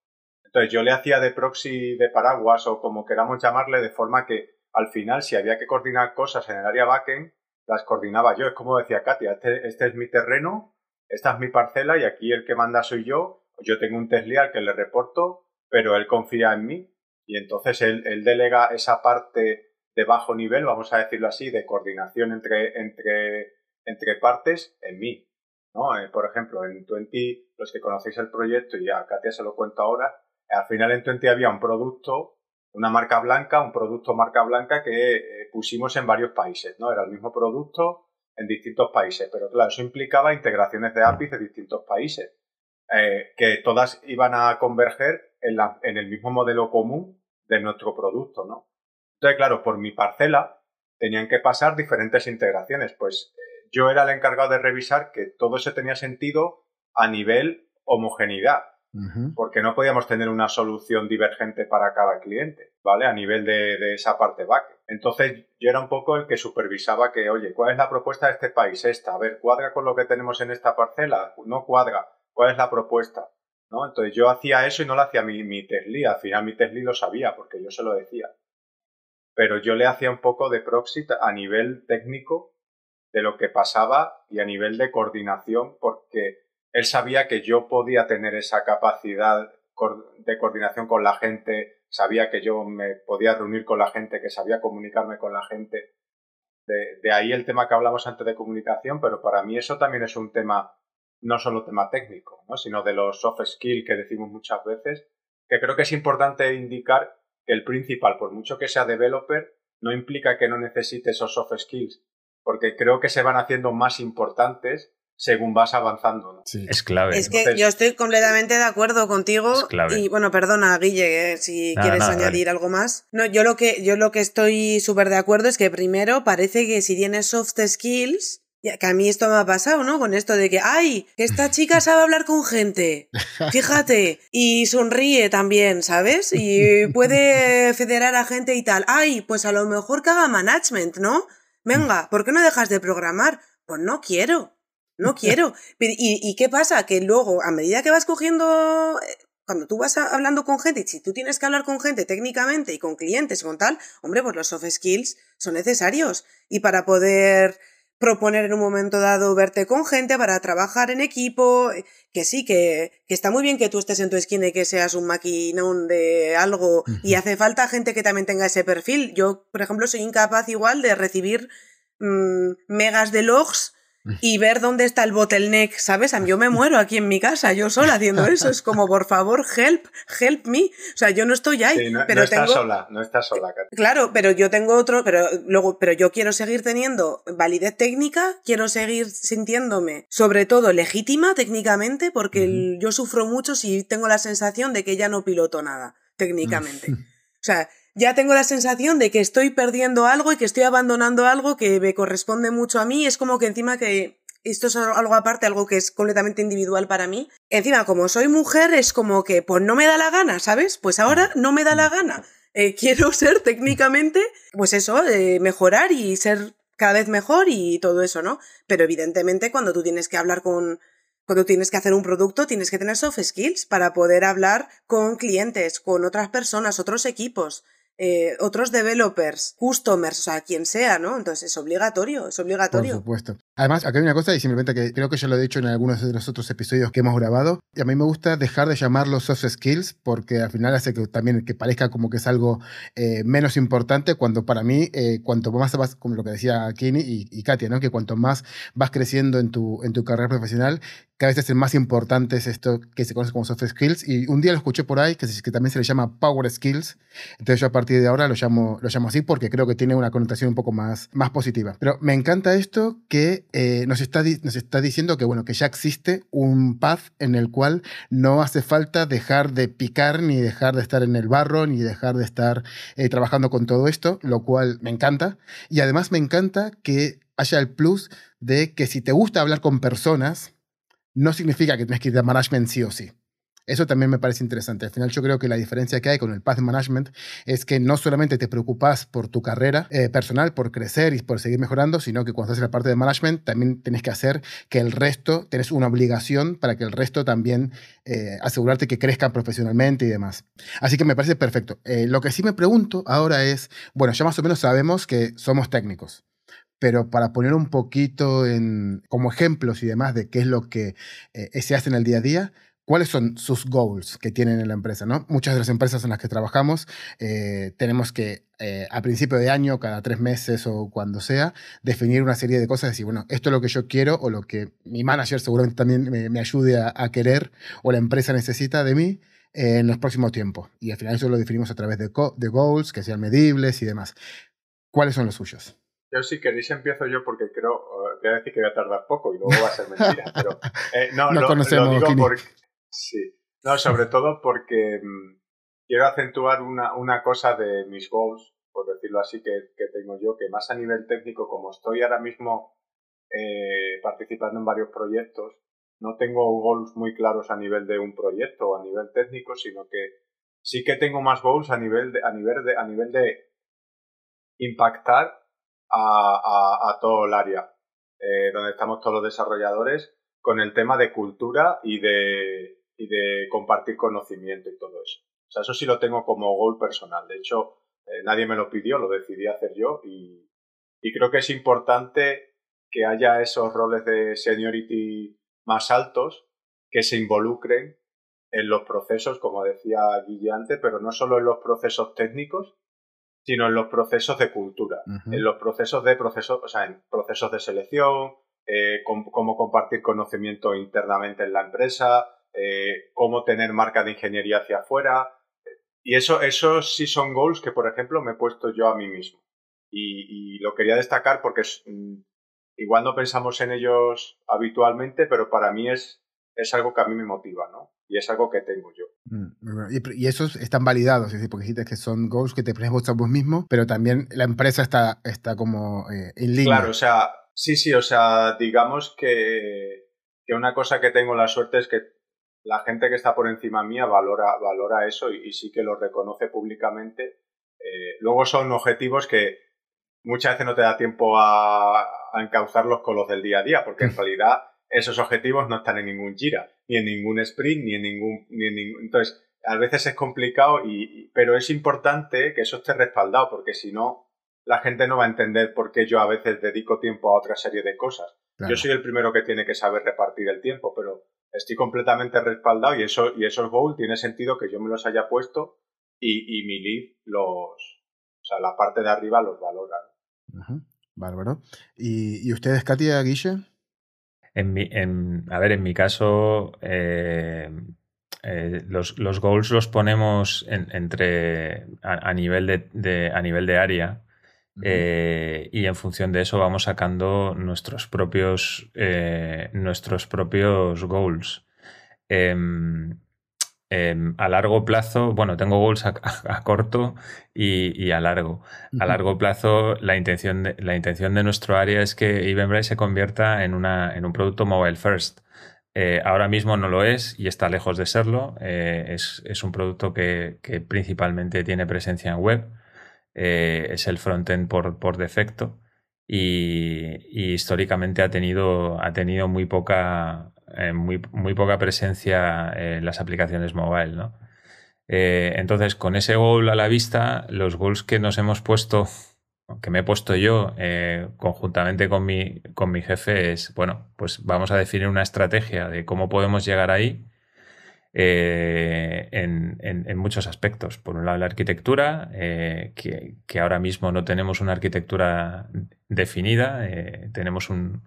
Entonces yo le hacía de proxy de paraguas o como queramos llamarle de forma que al final si había que coordinar cosas en el área backend, las coordinaba yo. Es como decía Katia, este, este es mi terreno, esta es mi parcela y aquí el que manda soy yo yo tengo un test al que le reporto, pero él confía en mí y entonces él, delega esa parte de bajo nivel, vamos a decirlo así, de coordinación entre, entre, entre partes en mí. ¿no? Eh, por ejemplo, en Twenty, los que conocéis el proyecto, y a Katia se lo cuento ahora, al final en Twenty había un producto, una marca blanca, un producto marca blanca que eh, pusimos en varios países, ¿no? Era el mismo producto en distintos países, pero claro, eso implicaba integraciones de APIs de distintos países. Eh, que todas iban a converger en, la, en, el mismo modelo común de nuestro producto, ¿no? Entonces, claro, por mi parcela tenían que pasar diferentes integraciones. Pues eh, yo era el encargado de revisar que todo eso tenía sentido a nivel homogeneidad, porque no podíamos tener una solución divergente para cada cliente, ¿vale? A nivel de, de esa parte back. Entonces yo era un poco el que supervisaba que, oye, ¿cuál es la propuesta de este país? Esta, a ver, ¿cuadra con lo que tenemos en esta parcela? No cuadra cuál es la propuesta. ¿no? Entonces yo hacía eso y no lo hacía mi, mi Tesli. Al final mi Tesli lo sabía porque yo se lo decía. Pero yo le hacía un poco de proxy a nivel técnico de lo que pasaba y a nivel de coordinación porque él sabía que yo podía tener esa capacidad de coordinación con la gente, sabía que yo me podía reunir con la gente, que sabía comunicarme con la gente. De, ahí el tema que hablamos antes de comunicación, pero para mí eso también es un tema no solo tema técnico, ¿no? sino de los soft skills que decimos muchas veces, que creo que es importante indicar que el principal, por mucho que sea developer, no implica que no necesite esos soft skills, porque creo que se van haciendo más importantes según vas avanzando. ¿no? Es clave. Es que yo estoy completamente de acuerdo contigo. Y bueno, perdona, Guille, eh, si quieres añadir algo más. No, yo lo que, yo lo que estoy súper de acuerdo es que primero parece que si tienes soft skills, que a mí esto me ha pasado, ¿no? Con esto de que, ay, que esta [LAUGHS] chica sabe hablar con gente, fíjate, y sonríe también, ¿sabes? Y [LAUGHS] puede federar a gente y tal. Ay, pues a lo mejor que haga management, ¿no? Venga, ¿por qué no dejas de programar? Pues no quiero, no [LAUGHS] quiero. ¿Y, y qué pasa? Que luego, a medida que vas cogiendo eh, cuando tú vas hablando con gente, y si tú tienes que hablar con gente técnicamente y con clientes con tal, hombre, pues los soft skills son necesarios. Y para poder proponer en un momento dado verte con gente para trabajar en equipo, eh, que sí, que, que está muy bien que tú estés en tu esquina y que seas un maquinón de algo y hace falta gente que también tenga ese perfil. Yo, por ejemplo, soy incapaz igual de recibir mm, megas de logs [LAUGHS] y ver dónde está el bottleneck, ¿sabes? Yo me muero aquí en mi casa, yo sola haciendo eso. Es como, por favor, help, help me. O sea, yo no estoy ahí. no, pero estás sola, no estás sola. Claro, pero yo tengo otro, pero luego, pero yo quiero seguir teniendo validez técnica, quiero seguir sintiéndome, sobre todo, legítima técnicamente, porque yo sufro mucho si tengo la sensación de que ya no piloto nada, técnicamente. [LAUGHS] O sea, ya tengo la sensación de que estoy perdiendo algo y que estoy abandonando algo que me corresponde mucho a mí. Es como que encima que esto es algo aparte, algo que es completamente individual para mí. Encima, como soy mujer, es como que, pues no me da la gana, ¿sabes? Pues ahora no me da la gana. Eh, [LAUGHS] quiero ser técnicamente, pues eso, eh, mejorar y ser cada vez mejor y todo eso, ¿no? Pero evidentemente cuando tú tienes que hablar con, cuando tienes que hacer un producto, tienes que tener soft skills para poder hablar con clientes, con otras personas, otros equipos. Eh, otros developers, customers, o sea, quien sea, ¿no? Entonces es obligatorio, es obligatorio. Por supuesto. Además, acá hay una cosa, y simplemente que creo que ya lo he dicho en algunos de los otros episodios que hemos grabado, y a mí me gusta dejar de llamarlos soft skills, porque al final hace que también que parezca como que es algo eh, menos importante, cuando para mí, eh, cuanto más vas, como lo que decía Kini y, y, Katia, ¿no? Que cuanto más vas creciendo en tu, en tu carrera profesional, cada vez es más importante es esto que se conoce como soft skills. Y un día lo escuché por ahí, que, que también se le llama power skills. Entonces yo a partir de ahora lo llamo, lo llamo así porque creo que tiene una connotación un poco más, más positiva. Pero me encanta esto que eh, nos, está, nos está diciendo que, bueno, que ya existe un path en el cual no hace falta dejar de picar, ni dejar de estar en el barro, ni dejar de estar eh, trabajando con todo esto, lo cual me encanta. Y además me encanta que haya el plus de que si te gusta hablar con personas, no significa que tienes que ir de management sí o sí. Eso también me parece interesante. Al final yo creo que la diferencia que hay con el Path Management es que no solamente te preocupas por tu carrera eh, personal, por crecer y por seguir mejorando, sino que cuando en la parte de management también tienes que hacer que el resto, tienes una obligación para que el resto también eh, asegurarte que crezcan profesionalmente y demás. Así que me parece perfecto. Eh, lo que sí me pregunto ahora es, bueno, ya más o menos sabemos que somos técnicos pero para poner un poquito en, como ejemplos y demás de qué es lo que eh, se hace en el día a día, ¿cuáles son sus goals que tienen en la empresa? ¿no? Muchas de las empresas en las que trabajamos eh, tenemos que eh, a principio de año, cada tres meses o cuando sea, definir una serie de cosas, decir, bueno, esto es lo que yo quiero o lo que mi manager seguramente también me, ayude a, querer o la empresa necesita de mí en los próximos tiempos. Y al final eso lo definimos a través de, de goals, que sean medibles y demás. ¿Cuáles son los suyos? Yo si queréis empiezo yo porque creo, eh, voy a decir que voy a tardar poco y luego va a ser mentira, [LAUGHS] pero eh, no, no lo, digo porque, sí, no, sobre todo porque mm, quiero acentuar una, una, cosa de mis goals, por decirlo así, que, que, tengo yo, que más a nivel técnico, como estoy ahora mismo eh, participando en varios proyectos, no tengo goals muy claros a nivel de un proyecto o a nivel técnico, sino que sí que tengo más goals a nivel de, a nivel de, a nivel de impactar a, todo el área, eh, donde estamos todos los desarrolladores, con el tema de cultura y de, y de compartir conocimiento y todo eso. O sea, eso sí lo tengo como goal personal. De hecho, eh, nadie me lo pidió, lo decidí hacer yo y, y creo que es importante que haya esos roles de seniority más altos que se involucren en los procesos, como decía Guille antes, pero no solo en los procesos técnicos, sino en los procesos de cultura, en los procesos de procesos, o sea, en procesos de selección, eh, cómo, compartir conocimiento internamente en la empresa, eh, cómo tener marca de ingeniería hacia afuera. Y eso, esos sí son goals que, por ejemplo, me he puesto yo a mí mismo. Y, lo quería destacar porque mm, igual no pensamos en ellos habitualmente, pero para mí es, es algo que a mí me motiva, ¿no? y es algo que tengo yo. Mm, y, esos están validados, es decir, porque dijiste que son goals que te pones vos a vos mismo, pero también la empresa está, está como eh, en línea. Claro, o sea, Sí, sí, o sea, digamos que, que una cosa que tengo la suerte es que la gente que está por encima mía valora, valora eso y, sí que lo reconoce públicamente. Eh, luego son objetivos que muchas veces no te da tiempo a, a, encauzarlos con los del día a día, porque en [LAUGHS] realidad esos objetivos no están en ningún gira, ni en ningún sprint, ni en ningún... Ni en ningún entonces, a veces es complicado, y, pero es importante que eso esté respaldado, porque si no, la gente no va a entender por qué yo a veces dedico tiempo a otra serie de cosas. Yo soy el primero que tiene que saber repartir el tiempo, pero estoy completamente respaldado y eso y esos goals tiene sentido que yo me los haya puesto y, mi lead los, o sea, la parte de arriba los valora. Bárbaro. ¿Y, ustedes, Katia, Guille? En mi, en, a ver, en mi caso, eh, eh, los, los, goals los ponemos entre a, nivel de, a nivel de área. Eh, y en función de eso vamos sacando nuestros propios, nuestros propios goals. Em, a largo plazo, bueno, tengo goals a, [LAUGHS] corto y, a largo. A largo plazo, la intención, de, la intención de nuestro área es que Eventbrite se convierta en, una, en un producto mobile first. Eh, ahora mismo no lo es y está lejos de serlo. es, es, un producto que, que, principalmente tiene presencia en web. Eh, es el frontend por, por defecto y, históricamente ha tenido, ha tenido muy, poca, eh, muy, muy, poca presencia en las aplicaciones mobile. ¿no? Eh, entonces, con ese goal a la vista, los goals que nos hemos puesto, que me he puesto yo conjuntamente con mi, con mi jefe, es, bueno, pues vamos a definir una estrategia de cómo podemos llegar ahí eh, en, muchos aspectos. Por un lado, la arquitectura, eh, que, ahora mismo no tenemos una arquitectura definida, eh, tenemos un,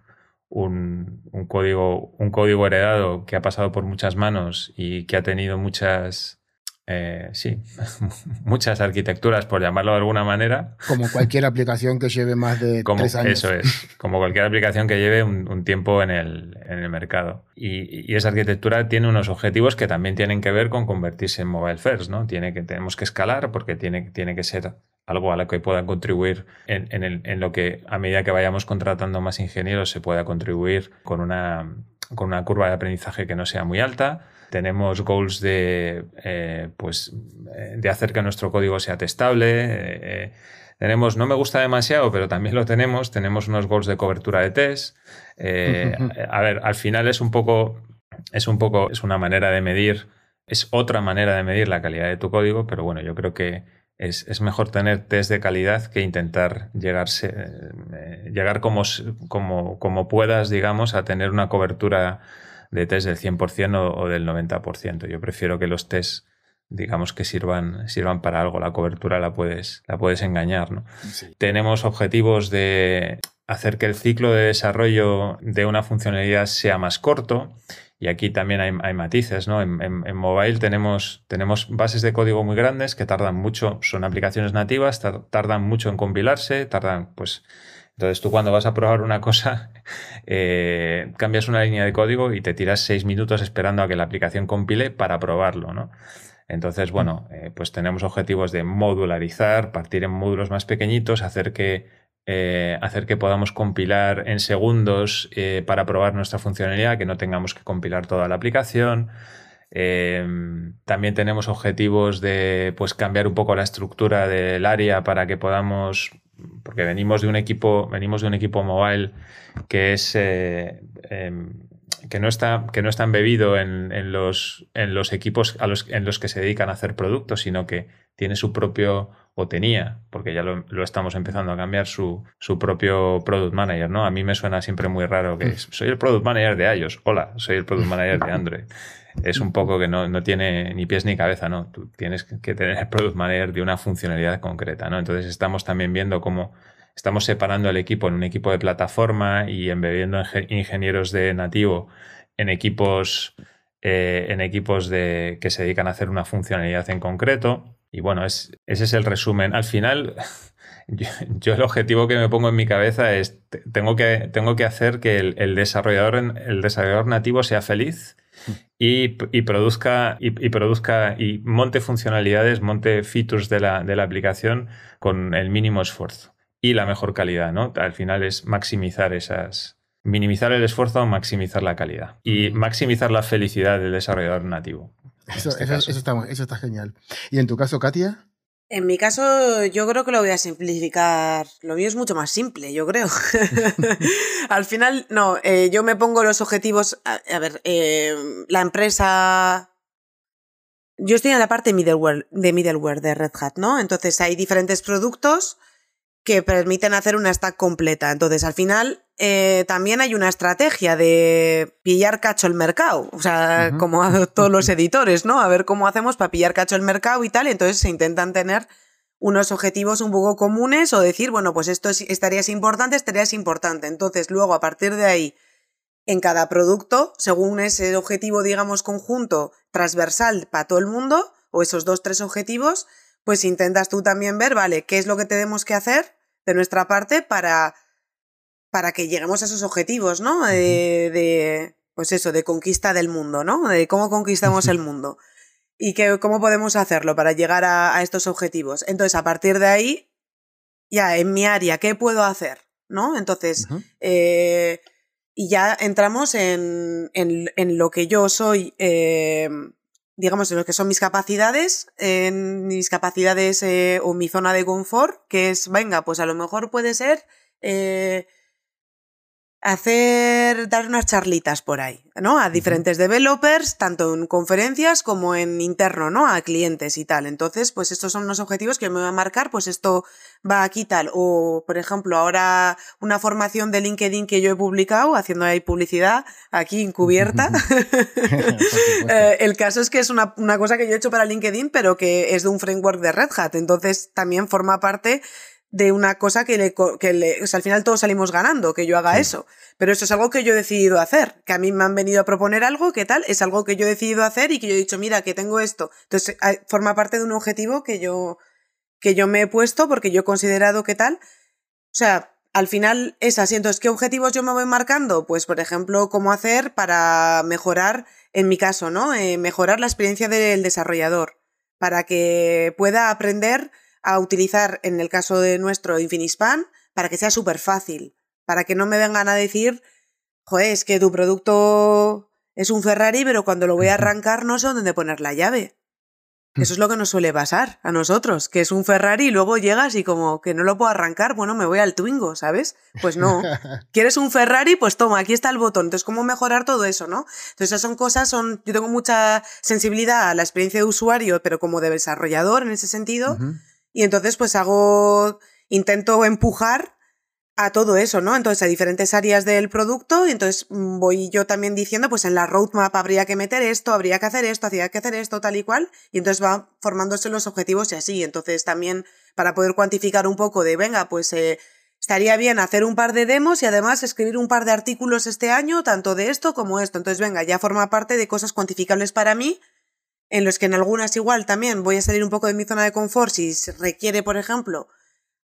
un, código, un código heredado que ha pasado por muchas manos y que ha tenido muchas eh, sí, [LAUGHS] muchas arquitecturas, por llamarlo de alguna manera. Como cualquier [LAUGHS] aplicación que lleve más de tres años. Eso es, como cualquier aplicación que lleve un, tiempo en el, mercado. Y, esa arquitectura tiene unos objetivos que también tienen que ver con convertirse en mobile first, ¿no? Tiene que, tenemos que escalar porque tiene, tiene que ser algo a lo que pueda contribuir en, en, lo que a medida que vayamos contratando más ingenieros se pueda contribuir con una, con una curva de aprendizaje que no sea muy alta tenemos goals de, eh, pues, eh, de hacer que nuestro código sea testable. Eh, tenemos, no me gusta demasiado, pero también lo tenemos. Tenemos unos goals de cobertura de test. a ver, al final es un poco, es un poco, es una manera de medir, es otra manera de medir la calidad de tu código, pero bueno, yo creo que es, mejor tener test de calidad que intentar llegarse, llegar como, como, como puedas, digamos, a tener una cobertura de test del 100% o, del 90%. Yo prefiero que los tests digamos que sirvan, sirvan para algo. La cobertura la puedes, la puedes engañar. ¿no? Tenemos objetivos de hacer que el ciclo de desarrollo de una funcionalidad sea más corto. Y aquí también hay, matices, ¿no? En, en, mobile tenemos, tenemos bases de código muy grandes que tardan mucho, son aplicaciones nativas, tardan mucho en compilarse, tardan, pues, entonces tú cuando vas a probar una cosa, [LAUGHS] eh, cambias una línea de código y te tiras seis minutos esperando a que la aplicación compile para probarlo, ¿no? Entonces, bueno, eh, pues tenemos objetivos de modularizar, partir en módulos más pequeñitos, hacer que, eh, hacer que podamos compilar en segundos para probar nuestra funcionalidad, que no tengamos que compilar toda la aplicación. también tenemos objetivos de pues, cambiar un poco la estructura del área para que podamos porque venimos de un equipo, venimos de un equipo mobile que es eh, em, que no está, que no está embebido en, los, en los equipos a los, en los que se dedican a hacer productos, sino que tiene su propio, o tenía, porque ya lo, estamos empezando a cambiar, su, su, propio product manager, ¿no? A mí me suena siempre muy raro que mm. soy el product manager de iOS, hola, soy el product manager de [LAUGHS] Android es un poco que no, tiene ni pies ni cabeza, ¿no? Tú tienes que tener el product manager de una funcionalidad concreta, ¿no? Entonces estamos también viendo cómo estamos separando el equipo en un equipo de plataforma y embebiendo ingenieros de nativo en equipos, eh, en equipos de, que se dedican a hacer una funcionalidad en concreto. Y bueno, es, ese es el resumen. Al final, [LAUGHS] yo, el objetivo que me pongo en mi cabeza es, tengo que, tengo que hacer que el, desarrollador, el desarrollador nativo sea feliz y, produzca, y, produzca y monte funcionalidades, monte features de la, de la aplicación con el mínimo esfuerzo. Y la mejor calidad, ¿no? Al final es maximizar esas, minimizar el esfuerzo, maximizar la calidad y maximizar la felicidad del desarrollador nativo. Eso, este eso, está, eso está genial. ¿Y en tu caso, Katia? En mi caso, yo creo que lo voy a simplificar. Lo mío es mucho más simple, yo creo. [LAUGHS] [LAUGHS] Al final, no, eh, yo me pongo los objetivos. A, ver, eh, la empresa. Yo estoy en la parte middleware, de middleware de Red Hat, ¿no? Entonces hay diferentes productos que permiten hacer una stack completa. Entonces, al final, eh, también hay una estrategia de pillar cacho el mercado, o sea, como a [LAUGHS] todos los editores, ¿no? A ver cómo hacemos para pillar cacho el mercado y tal, y entonces se intentan tener unos objetivos un poco comunes o decir, bueno, pues esto es, estarías importante, estarías importante. Entonces, luego, a partir de ahí, en cada producto, según ese objetivo, digamos, conjunto, transversal para todo el mundo, o esos dos, tres objetivos, pues intentas tú también ver, vale, qué es lo que tenemos que hacer de nuestra parte para, para que lleguemos a esos objetivos, ¿no? De, pues eso, de conquista del mundo, ¿no? De cómo conquistamos el mundo y que, cómo podemos hacerlo para llegar a, estos objetivos. Entonces, a partir de ahí, ya en mi área, ¿qué puedo hacer? ¿No? Entonces, eh, y ya entramos en, en, en, lo que yo soy eh, digamos, en lo que son mis capacidades, en mis capacidades eh, o mi zona de confort, que es, venga, pues a lo mejor puede ser eh, hacer, dar unas charlitas por ahí, ¿no? A diferentes developers, tanto en conferencias como en interno, ¿no? A clientes y tal. Entonces, pues estos son los objetivos que me voy a marcar, pues esto va aquí tal. O, por ejemplo, ahora una formación de LinkedIn que yo he publicado, haciendo ahí publicidad, aquí encubierta. [LAUGHS] [LAUGHS] Eh, el caso es que es una, una cosa que yo he hecho para LinkedIn, pero que es de un framework de Red Hat. Entonces, también forma parte de una cosa que le, que le o sea, al final todos salimos ganando, que yo haga eso. Pero eso es algo que yo he decidido hacer, que a mí me han venido a proponer algo, ¿qué tal? Es algo que yo he decidido hacer y que yo he dicho, mira, que tengo esto. Entonces, forma parte de un objetivo que yo, que yo me he puesto porque yo he considerado que tal. O sea, al final es así. Entonces, ¿qué objetivos yo me voy marcando? Pues, por ejemplo, cómo hacer para mejorar, en mi caso, ¿no? Eh, mejorar la experiencia del desarrollador, para que pueda aprender a utilizar, en el caso de nuestro Infinispan, para que sea súper fácil, para que no me vengan a decir, joder, es que tu producto es un Ferrari, pero cuando lo voy a arrancar no sé dónde poner la llave. Eso es lo que nos suele pasar a nosotros, que es un Ferrari y luego llegas y como que no lo puedo arrancar, bueno, me voy al Twingo, ¿sabes? Pues no. [LAUGHS] ¿Quieres un Ferrari? Pues toma, aquí está el botón. Entonces, ¿cómo mejorar todo eso, no? Entonces, esas son cosas, son, yo tengo mucha sensibilidad a la experiencia de usuario, pero como de desarrollador en ese sentido. Y entonces pues hago, intento empujar a todo eso, ¿no? Entonces a diferentes áreas del producto y entonces mm, voy yo también diciendo, pues en la roadmap habría que meter esto, habría que hacer esto, habría que hacer esto, tal y cual, y entonces va formándose los objetivos y así. Entonces también para poder cuantificar un poco de, venga, pues eh, estaría bien hacer un par de demos y además escribir un par de artículos este año, tanto de esto como esto. Entonces, venga, ya forma parte de cosas cuantificables para mí en los que en algunas igual también voy a salir un poco de mi zona de confort si requiere, por ejemplo,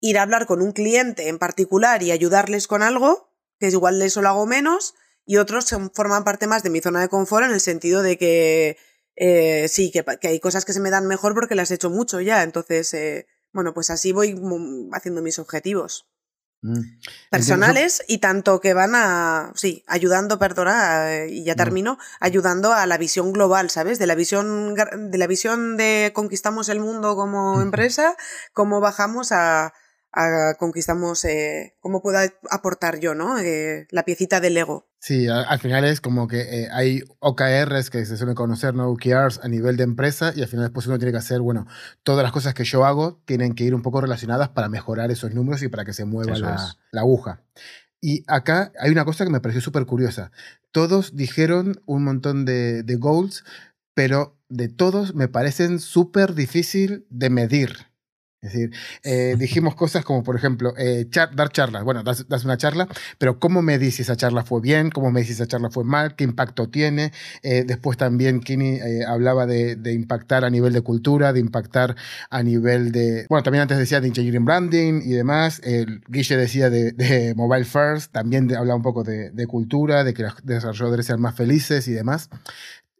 ir a hablar con un cliente en particular y ayudarles con algo, que es igual eso lo hago menos, y otros forman parte más de mi zona de confort en el sentido de que eh, sí, que, hay cosas que se me dan mejor porque las he hecho mucho ya, entonces, eh, bueno, pues así voy mm, haciendo mis objetivos. Mm. Personales y tanto que van a, sí, ayudando, perdona, y ya mm. termino, ayudando a la visión global, ¿sabes? De la visión, de la visión de conquistamos el mundo como empresa, cómo bajamos a, conquistamos, eh, cómo puedo aportar yo, ¿no? Eh, la piecita del ego. Sí, al, final es como que eh, hay OKRs que se suelen conocer, ¿no? OKRs a nivel de empresa y al final después uno tiene que hacer, bueno, todas las cosas que yo hago tienen que ir un poco relacionadas para mejorar esos números y para que se mueva la, aguja. Y acá hay una cosa que me pareció súper curiosa. Todos dijeron un montón de, de goals, pero de todos me parecen súper difícil de medir. Es decir, eh, dijimos cosas como, por ejemplo, eh, dar charlas. Bueno, das, una charla, pero ¿cómo me dices si esa charla fue bien? ¿Cómo me dices si esa charla fue mal? ¿Qué impacto tiene? Eh, después también Kini hablaba de, impactar a nivel de cultura, de impactar a nivel de... Bueno, también antes decía de engineering branding y demás. Guille decía de, mobile first, también hablaba un poco de, de cultura, de que los desarrolladores sean más felices y demás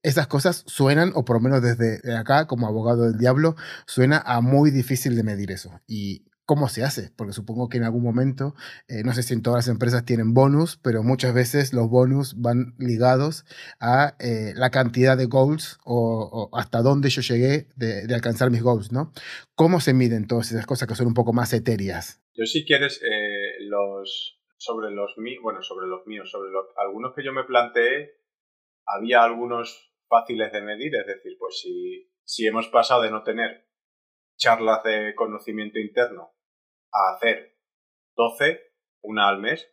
esas cosas suenan, o por lo menos desde acá, como abogado del diablo, suena a muy difícil de medir eso. Y cómo se hace, porque supongo que en algún momento, eh, no sé si en todas las empresas tienen bonus, pero muchas veces los bonus van ligados a eh, la cantidad de goals o, hasta dónde yo llegué de, alcanzar mis goals, ¿no? ¿Cómo se miden todas esas cosas que son un poco más etéreas? Yo si quieres, eh, los, sobre los míos, bueno, sobre los míos, sobre algunos que yo me planteé, había algunos fáciles de medir, es decir, pues si, si hemos pasado de no tener charlas de conocimiento interno a hacer 12, una al mes,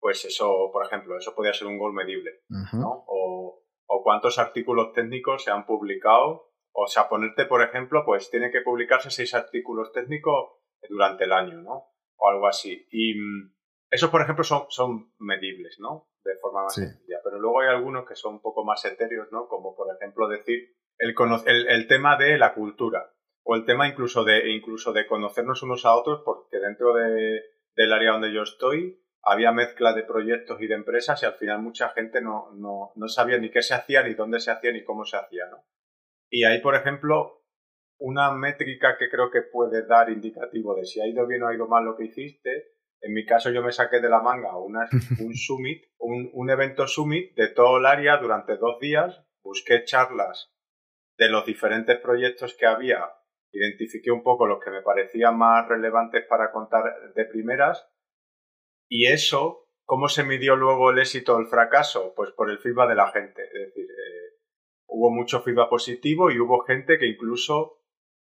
pues eso, por ejemplo, eso podría ser un gol medible, ¿no? O, o, cuántos artículos técnicos se han publicado, o sea, ponerte, por ejemplo, pues tiene que publicarse seis artículos técnicos durante el año, ¿no? O algo así. Y mm, esos, por ejemplo, son, son medibles, ¿no? De forma más sencilla. Pero luego hay algunos que son un poco más etéreos, ¿no? Como, por ejemplo, decir el, el, el tema de la cultura o el tema incluso de, incluso de conocernos unos a otros, porque dentro de, del área donde yo estoy había mezcla de proyectos y de empresas y al final mucha gente no, no, no sabía ni qué se hacía, ni dónde se hacía, ni cómo se hacía, ¿no? Y ahí, por ejemplo, una métrica que creo que puede dar indicativo de si ha ido bien o ha ido mal lo que hiciste, en mi caso yo me saqué de la manga una, [LAUGHS] un summit, un, un evento summit de todo el área durante dos días, busqué charlas de los diferentes proyectos que había. Identifiqué un poco los que me parecían más relevantes para contar de primeras. Y eso, ¿cómo se midió luego el éxito o el fracaso? Pues por el feedback de la gente, es decir, eh, hubo mucho feedback positivo y hubo gente que incluso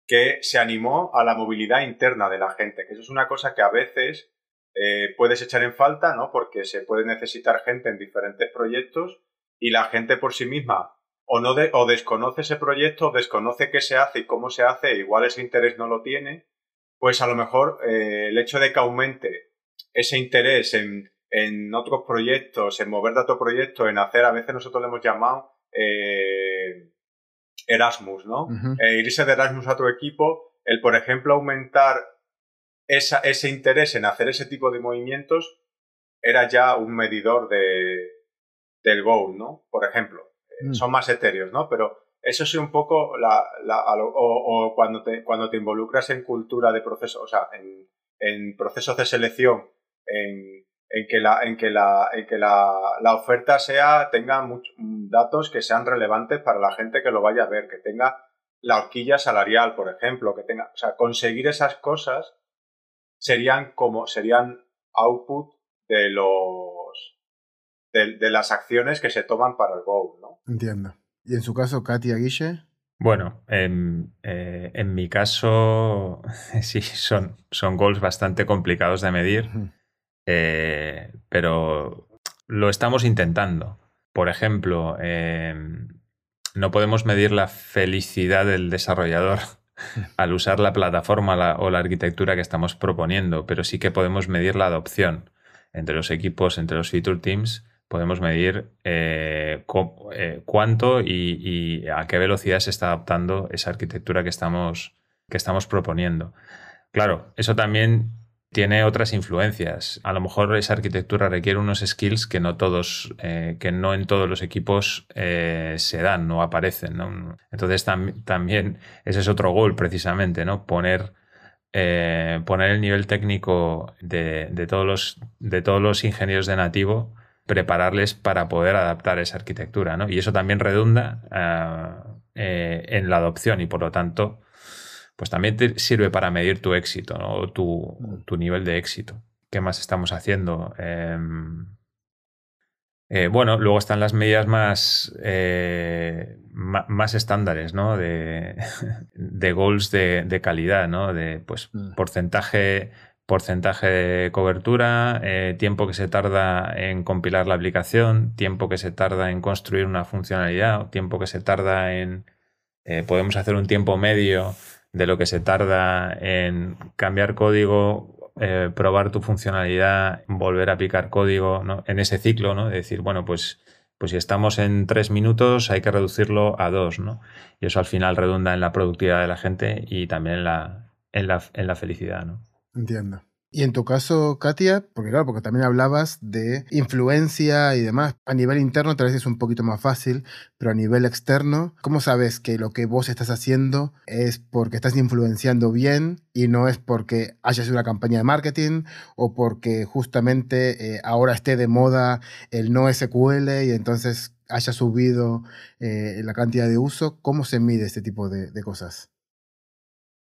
que se animó a la movilidad interna de la gente, que eso es una cosa que a veces eh, puedes echar en falta, ¿no? Porque se puede necesitar gente en diferentes proyectos y la gente por sí misma o, no o desconoce ese proyecto, desconoce qué se hace y cómo se hace, igual ese interés no lo tiene, pues a lo mejor eh, el hecho de que aumente ese interés en, en, otros proyectos, en mover de otro proyecto, en hacer, a veces nosotros le hemos llamado eh, Erasmus, ¿no? Eh, irse de Erasmus a otro equipo, el, por ejemplo, aumentar esa, ese interés en hacer ese tipo de movimientos era ya un medidor de, del goal, ¿no? Por ejemplo. Mm. son más etéreos, ¿no? Pero eso sí un poco la, la o, cuando, te, cuando te involucras en cultura de proceso, o sea, en, en procesos de selección, en, en que la, en que la, en que la, la oferta sea, tenga datos que sean relevantes para la gente que lo vaya a ver, que tenga la horquilla salarial, por ejemplo, que tenga, o sea, conseguir esas cosas serían como, serían output de los de, las acciones que se toman para el Go, ¿no? Entiendo. ¿Y en su caso, Katia Guille? Bueno, en, eh, en mi caso, [LAUGHS] sí, son, son goals bastante complicados de medir, eh, pero lo estamos intentando. Por ejemplo, em, no podemos medir la felicidad del desarrollador al usar la plataforma o la arquitectura que estamos proponiendo, pero sí que podemos medir la adopción entre los equipos, entre los feature teams podemos medir eh, eh, cuánto y, a qué velocidad se está adaptando esa arquitectura que estamos, que estamos proponiendo. Claro, eso también tiene otras influencias. A lo mejor esa arquitectura requiere unos skills que no todos, eh, que no en todos los equipos se dan, no aparecen. Entonces también ese es otro goal precisamente, ¿no? Poner poner el nivel técnico de, de, todos los, de todos los ingenieros de nativo prepararles para poder adaptar esa arquitectura, ¿no? Y eso también redunda eh, eh, en la adopción y por lo tanto, pues también te sirve para medir tu éxito, ¿no? Tu, tu nivel de éxito. ¿Qué más estamos haciendo? Em, eh, bueno, luego están las medidas más, más estándares, ¿no? De, [LAUGHS] de goals de, de, calidad, ¿no? De pues mm. porcentaje porcentaje de cobertura, eh, tiempo que se tarda en compilar la aplicación, tiempo que se tarda en construir una funcionalidad, tiempo que se tarda en... Eh, podemos hacer un tiempo medio de lo que se tarda en cambiar código, eh, probar tu funcionalidad, volver a aplicar código en ese ciclo, ¿no? De decir, bueno, pues, pues si estamos en tres minutos hay que reducirlo a dos, ¿no? Y eso al final redunda en la productividad de la gente y también en la, en la, en la felicidad, ¿no? Entiendo. Y en tu caso, Katia, porque claro, porque también hablabas de influencia y demás. A nivel interno tal vez es un poquito más fácil, pero a nivel externo, ¿cómo sabes que lo que vos estás haciendo es porque estás influenciando bien y no es porque hayas una campaña de marketing o porque justamente eh, ahora esté de moda el no SQL y entonces haya subido eh, la cantidad de uso? ¿Cómo se mide este tipo de, de cosas?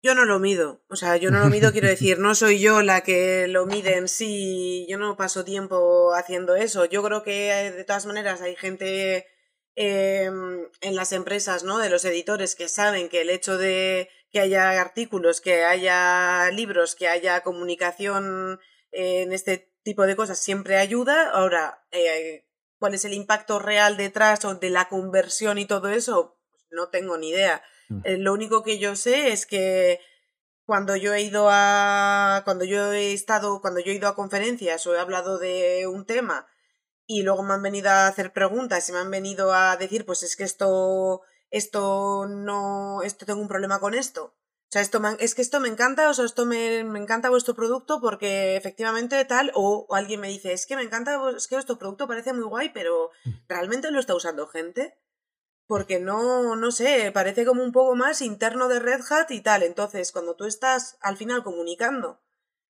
Yo no lo mido, o sea, yo no lo mido, quiero [LAUGHS] decir, no soy yo la que lo mide en sí, yo no paso tiempo haciendo eso. Yo creo que eh, de todas maneras hay gente em, en las empresas, ¿no? De los editores que saben que el hecho de que haya artículos, que haya libros, que haya comunicación en este tipo de cosas siempre ayuda. Ahora, eh, ¿cuál es el impacto real detrás o de la conversión y todo eso? Pues no tengo ni idea. Mm. Eh, lo único que yo sé es que cuando yo he ido a cuando yo he estado cuando yo he ido a conferencias o he hablado de un tema y luego me han venido a hacer preguntas y me han venido a decir pues es que esto esto no esto tengo un problema con esto o sea esto es que esto me encanta o sea esto me, me encanta vuestro producto porque efectivamente tal o, o, alguien me dice es que me encanta es que vuestro producto parece muy guay pero mm. realmente lo está usando gente porque no, no sé, parece como un poco más interno de Red Hat y tal. Entonces, cuando tú estás al final comunicando,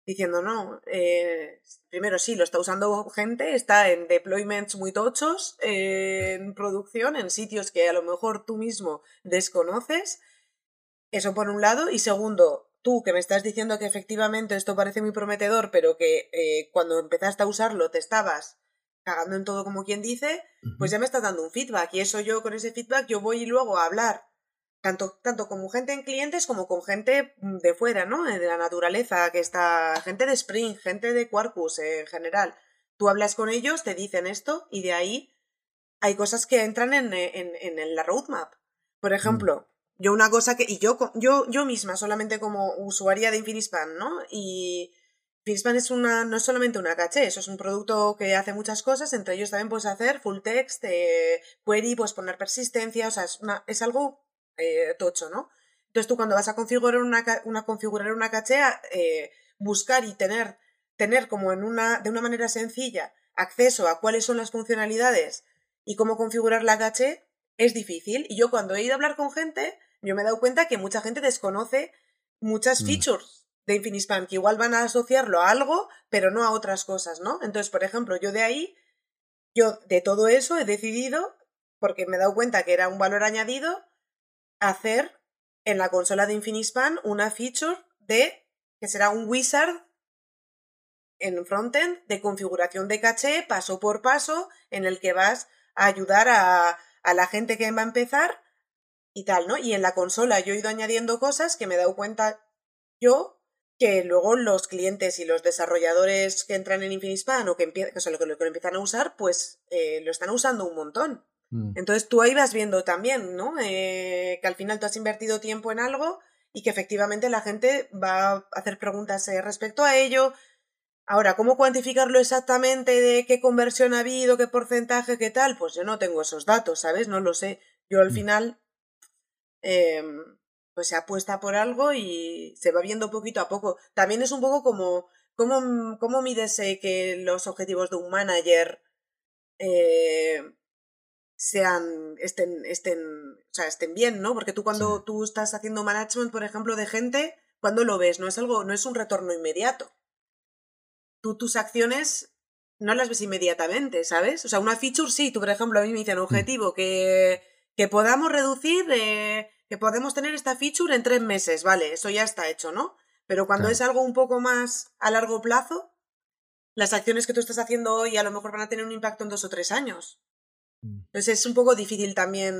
diciendo, no, eh, primero sí, lo está usando gente, está en deployments muy tochos, en producción, en sitios que a lo mejor tú mismo desconoces, eso por un lado, y segundo, tú que me estás diciendo que efectivamente esto parece muy prometedor, pero que eh, cuando empezaste a usarlo te estabas cagando en todo como quien dice, pues ya me estás dando un feedback y eso yo con ese feedback yo voy luego a hablar tanto, tanto con gente en clientes como con gente mm, de fuera, ¿no? De la naturaleza, que está gente de Spring, gente de Quarkus en general. Tú hablas con ellos, te dicen esto y de ahí hay cosas que entran en, en, en la roadmap. Por mm. ejemplo, yo una cosa que, y yo, yo, yo misma, solamente como usuaria de Infinispan, ¿no? Y Finspan es una, no es solamente una caché, eso es un producto que hace muchas cosas, entre ellos también puedes hacer full text, eh, query, puedes poner persistencia, o sea, es, una, es algo eh, tocho, ¿no? Entonces tú cuando vas a configurar una, una configurar una caché, eh, buscar y tener, tener como en una, de una manera sencilla acceso a cuáles son las funcionalidades y cómo configurar la caché es difícil. Y yo cuando he ido a hablar con gente, yo me he dado cuenta que mucha gente desconoce muchas mm. features de Infinispan, que igual van a asociarlo a algo, pero no a otras cosas, ¿no? Entonces, por ejemplo, yo de ahí, yo de todo eso he decidido, porque me he dado cuenta que era un valor añadido, hacer en la consola de Infinispan una feature de, que será un wizard en frontend de configuración de caché paso por paso, en el que vas a ayudar a, a la gente que va a empezar y tal, ¿no? Y en la consola yo he ido añadiendo cosas que me he dado cuenta yo que luego los clientes y los desarrolladores que entran en Infinispan o que, o sea, lo, que, lo, empiezan a usar, pues eh, lo están usando un montón. Mm. Entonces tú ahí vas viendo también, ¿no? Eh, que al final tú has invertido tiempo en algo y que efectivamente la gente va a hacer preguntas eh, respecto a ello. Ahora, ¿cómo cuantificarlo exactamente de qué conversión ha habido, qué porcentaje, qué tal? Pues yo no tengo esos datos, ¿sabes? No lo sé. Yo al mm. final em, pues se apuesta por algo y se va viendo poquito a poco. También es un poco como, ¿cómo, cómo mides que los objetivos de un manager eh, sean, estén, estén, o sea, estén bien, ¿no? Porque tú cuando tú estás haciendo management, por ejemplo, de gente, cuando lo ves, no es algo, no es un retorno inmediato. Tú tus acciones no las ves inmediatamente, ¿sabes? O sea, una feature sí, tú por ejemplo a mí me dicen mm. objetivo que, que podamos reducir eh, que podemos tener esta feature en tres meses, vale, eso ya está hecho, ¿no? Pero cuando es algo un poco más a largo plazo, las acciones que tú estás haciendo hoy a lo mejor van a tener un impacto en dos o tres años. Mm. Entonces es un poco difícil también.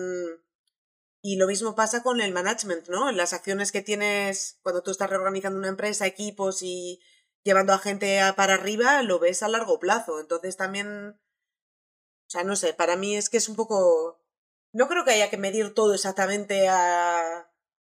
Y lo mismo pasa con el management, ¿no? Las acciones que tienes cuando tú estás reorganizando una empresa, equipos y llevando a gente para arriba, lo ves a largo plazo. Entonces también. O sea, no sé, para mí es que es un poco no creo que haya que medir todo exactamente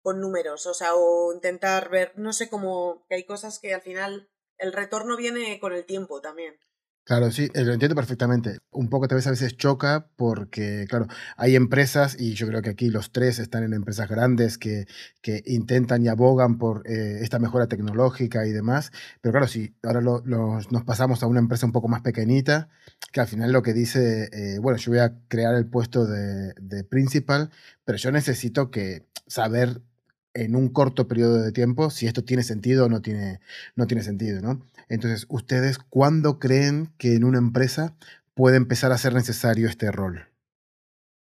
con números, o sea, o intentar ver, no sé cómo, que hay cosas que al final el retorno viene con el tiempo también. Claro, sí, eh, lo entiendo perfectamente. Un poco tal vez a veces choca porque, claro, hay empresas, y yo creo que aquí los tres están en empresas grandes que, que intentan y abogan por eh, esta mejora tecnológica y demás, pero claro, si ahora nos pasamos a una empresa un poco más pequeñita, que al final lo que dice, eh, bueno, yo voy a crear el puesto de, de principal, pero yo necesito que saber en un corto periodo de tiempo si esto tiene sentido o no tiene, no tiene sentido, ¿no? Entonces, ¿ustedes cuándo creen que en una empresa puede empezar a ser necesario este rol?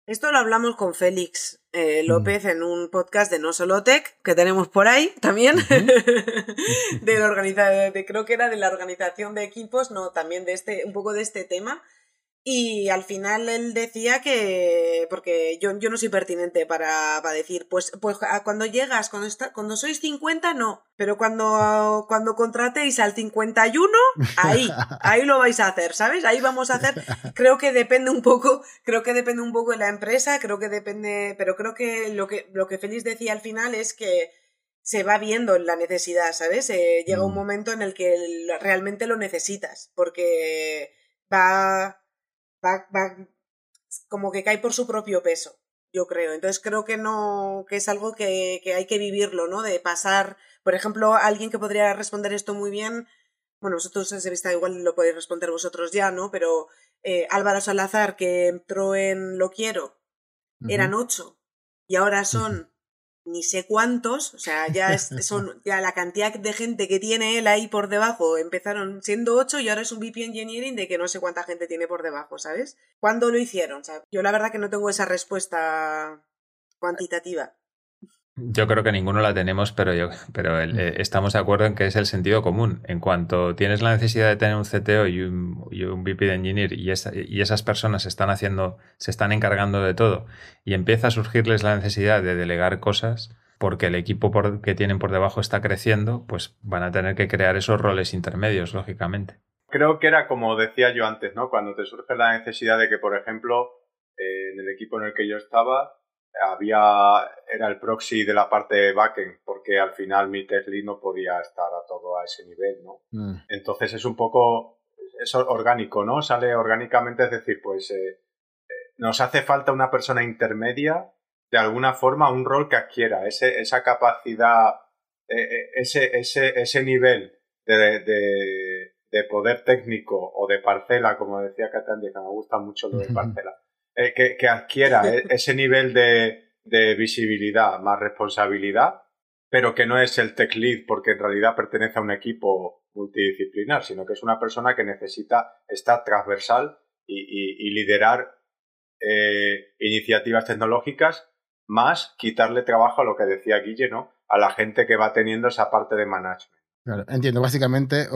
Esto lo hablamos con Félix eh, mm. López en un podcast de No Solo Tech, que tenemos por ahí también, de la [LAUGHS] de, creo que era de la organización de equipos, no, también de este, un poco de este tema. Y al final él decía que, porque yo, yo no soy pertinente para, para decir, pues, pues cuando llegas, cuando, está, cuando sois 50, no, pero cuando, cuando contratéis al 51, ahí, [LAUGHS] ahí lo vais a hacer, ¿sabes? Ahí vamos a hacer, creo que depende un poco, creo que depende un poco de la empresa, creo que depende, pero creo que lo que, lo que Félix decía al final es que se va viendo la necesidad, ¿sabes? Eh, llega un mm. momento en el que realmente lo necesitas, porque va va, como que cae por su propio peso, yo creo. Entonces creo que no, que es algo que, que hay que vivirlo, ¿no? De pasar, por ejemplo, alguien que podría responder esto muy bien, bueno, vosotros se vista igual lo podéis responder vosotros ya, ¿no? Pero eh, Álvaro Salazar, que entró en Lo Quiero, eran ocho y ahora son ni sé cuántos, o sea, ya [LAUGHS] son ya la cantidad de gente que tiene él ahí por debajo, empezaron siendo ocho y ahora es un VP Engineering de que no sé cuánta gente tiene por debajo, ¿sabes? ¿Cuándo lo hicieron? yo la verdad que no tengo esa respuesta cuantitativa. Yo creo que ninguno la tenemos, pero, yo, pero eh, estamos de acuerdo en que es el sentido común. En cuanto tienes la necesidad de tener un CTO y un, y un VP de Engineer y, y, esas personas están haciendo, se están encargando de todo y empieza a surgirles la necesidad de delegar cosas porque el equipo que tienen por debajo está creciendo, pues van a tener que crear esos roles intermedios, lógicamente. Creo que era como decía yo antes, ¿no? Cuando te surge la necesidad de que, por ejemplo, eh, en el equipo en el que yo estaba, había era el proxy de la parte de backend, porque al final mi Tesla no podía estar a todo a ese nivel, ¿no? Mm. Entonces es un poco, es orgánico, ¿no? Sale orgánicamente, es decir, pues eh, eh, nos hace falta una persona intermedia, de alguna forma, un rol que adquiera ese, esa capacidad, eh, ese, ese, ese nivel de, de, de, poder técnico o de parcela, como decía Catania, que me gusta mucho lo de parcela eh, que, adquiera e, ese nivel de, de, visibilidad más responsabilidad, pero que no es el tech lead porque en realidad pertenece a un equipo multidisciplinar, sino que es una persona que necesita estar transversal y, liderar eh, iniciativas tecnológicas, más quitarle trabajo a lo que decía Guille, ¿no? A la gente que va teniendo esa parte de management entiendo, básicamente,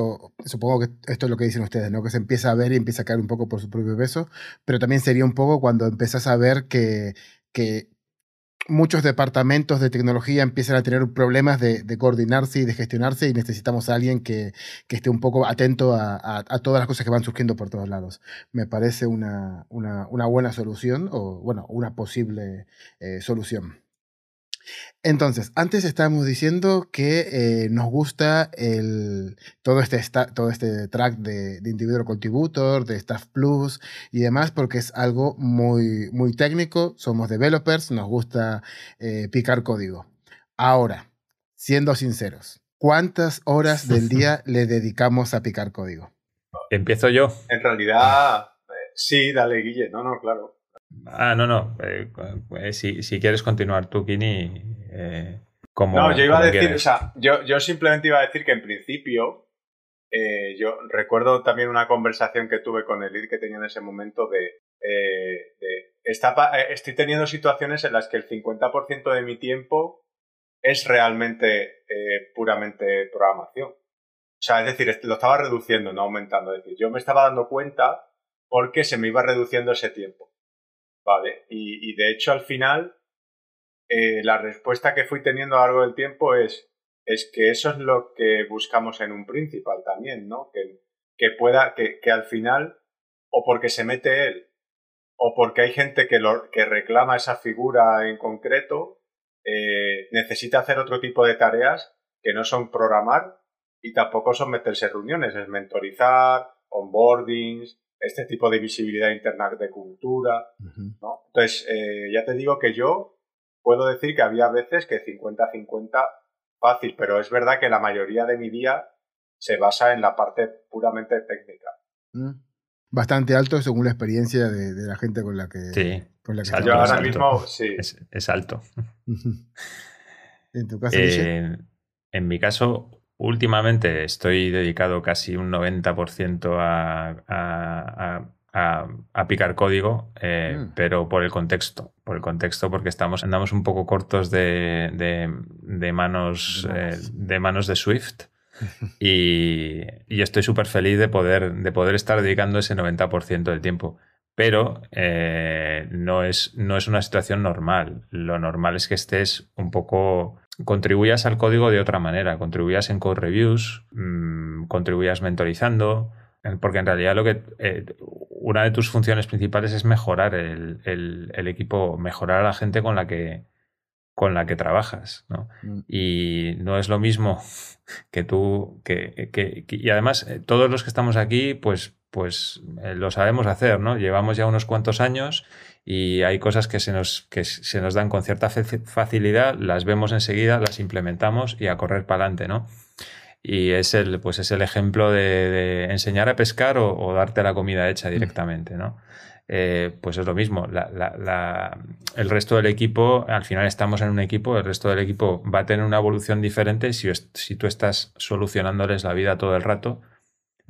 supongo que esto es lo que dicen ustedes, ¿no? Que se empieza a ver y empieza a caer un poco por su propio peso, pero también sería un poco cuando empezás a ver que, que muchos departamentos de tecnología empiezan a tener problemas de, coordinarse y de gestionarse y necesitamos a alguien que, que esté un poco atento a, todas las cosas que van surgiendo por todos lados. Me parece una, una, una buena solución o, bueno, una posible eh, solución. Entonces, antes estábamos diciendo que eh, nos gusta el, todo, este todo este track de, de, Individual Contributor, de Staff Plus y demás, porque es algo muy, muy técnico. Somos developers, nos gusta eh, picar código. Ahora, siendo sinceros, ¿cuántas horas del día [LAUGHS] le dedicamos a picar código? Empiezo yo. En realidad, eh, sí, dale, Guille. No, no, claro. Ah, no, no. Eh, eh, si, quieres continuar tú, Kini, eh, como. No, yo iba a decir, o sea, yo, yo, simplemente iba a decir que en principio, yo recuerdo también una conversación que tuve con el lead que tenía en ese momento de. de estoy teniendo situaciones en las que el 50% de mi tiempo es realmente puramente programación. O sea, es decir, lo estaba reduciendo, no aumentando. Es decir, yo me estaba dando cuenta porque se me iba reduciendo ese tiempo. Vale, y, de hecho al final eh, la respuesta que fui teniendo a lo largo del tiempo es, es que eso es lo que buscamos en un principal también, ¿no? Que, que pueda, que, que al final, o porque se mete él, o porque hay gente que, lo, que reclama esa figura en concreto, eh, necesita hacer otro tipo de tareas que no son programar y tampoco son meterse en reuniones, es mentorizar, onboardings, este tipo de visibilidad interna de cultura, ¿no? Entonces, eh, ya te digo que yo puedo decir que había veces que 50-50 fácil, pero es verdad que la mayoría de mi día se basa en la parte puramente técnica. Mm. Bastante alto según la experiencia de, la gente con la que... Sí. Con la que yo ahora mismo, sí. Es, alto. ¿En tu caso? Eh, en mi caso, últimamente estoy dedicado casi un 90% a, a, picar código, eh, mm. pero por el contexto, por el contexto, porque estamos, andamos un poco cortos de, de, manos, eh, de manos de Swift. [LAUGHS] y, estoy súper feliz de poder, de poder estar dedicando ese 90% del tiempo. Pero eh, no, es, no es una situación normal. Lo normal es que estés un poco contribuyas al código de otra manera, contribuyas en code reviews, mm, contribuyas mentorizando, porque en realidad lo que eh, una de tus funciones principales es mejorar el, equipo, mejorar a la gente con la que con la que trabajas, ¿no? Mm. Y no es lo mismo [LAUGHS] que tú, que, y además eh, todos los que estamos aquí, pues, pues eh, lo sabemos hacer, ¿no? Llevamos ya unos cuantos años y hay cosas que se nos, que se nos dan con cierta facilidad, las vemos enseguida, las implementamos y a correr para adelante, ¿no? Y es el, pues es el ejemplo de, enseñar a pescar o, darte la comida hecha mm. directamente, ¿no? Eh, pues es lo mismo. el resto del equipo, al final estamos en un equipo, el resto del equipo va a tener una evolución diferente si, si tú estás solucionándoles la vida todo el rato.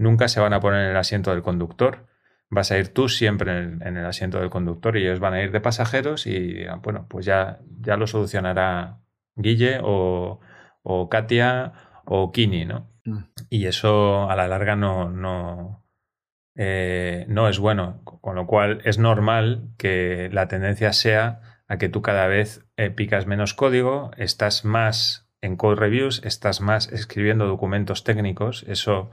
Nunca se van a poner en el asiento del conductor vas a ir tú siempre en el, asiento del conductor y ellos van a ir de pasajeros y bueno, pues ya, ya lo solucionará Guille o, Katia o Kini, ¿no? Mm. Y eso a la larga no, no, eh, no es bueno, con lo cual es normal que la tendencia sea a que tú cada vez eh, picas menos código, estás más en code reviews, estás más escribiendo documentos técnicos, eso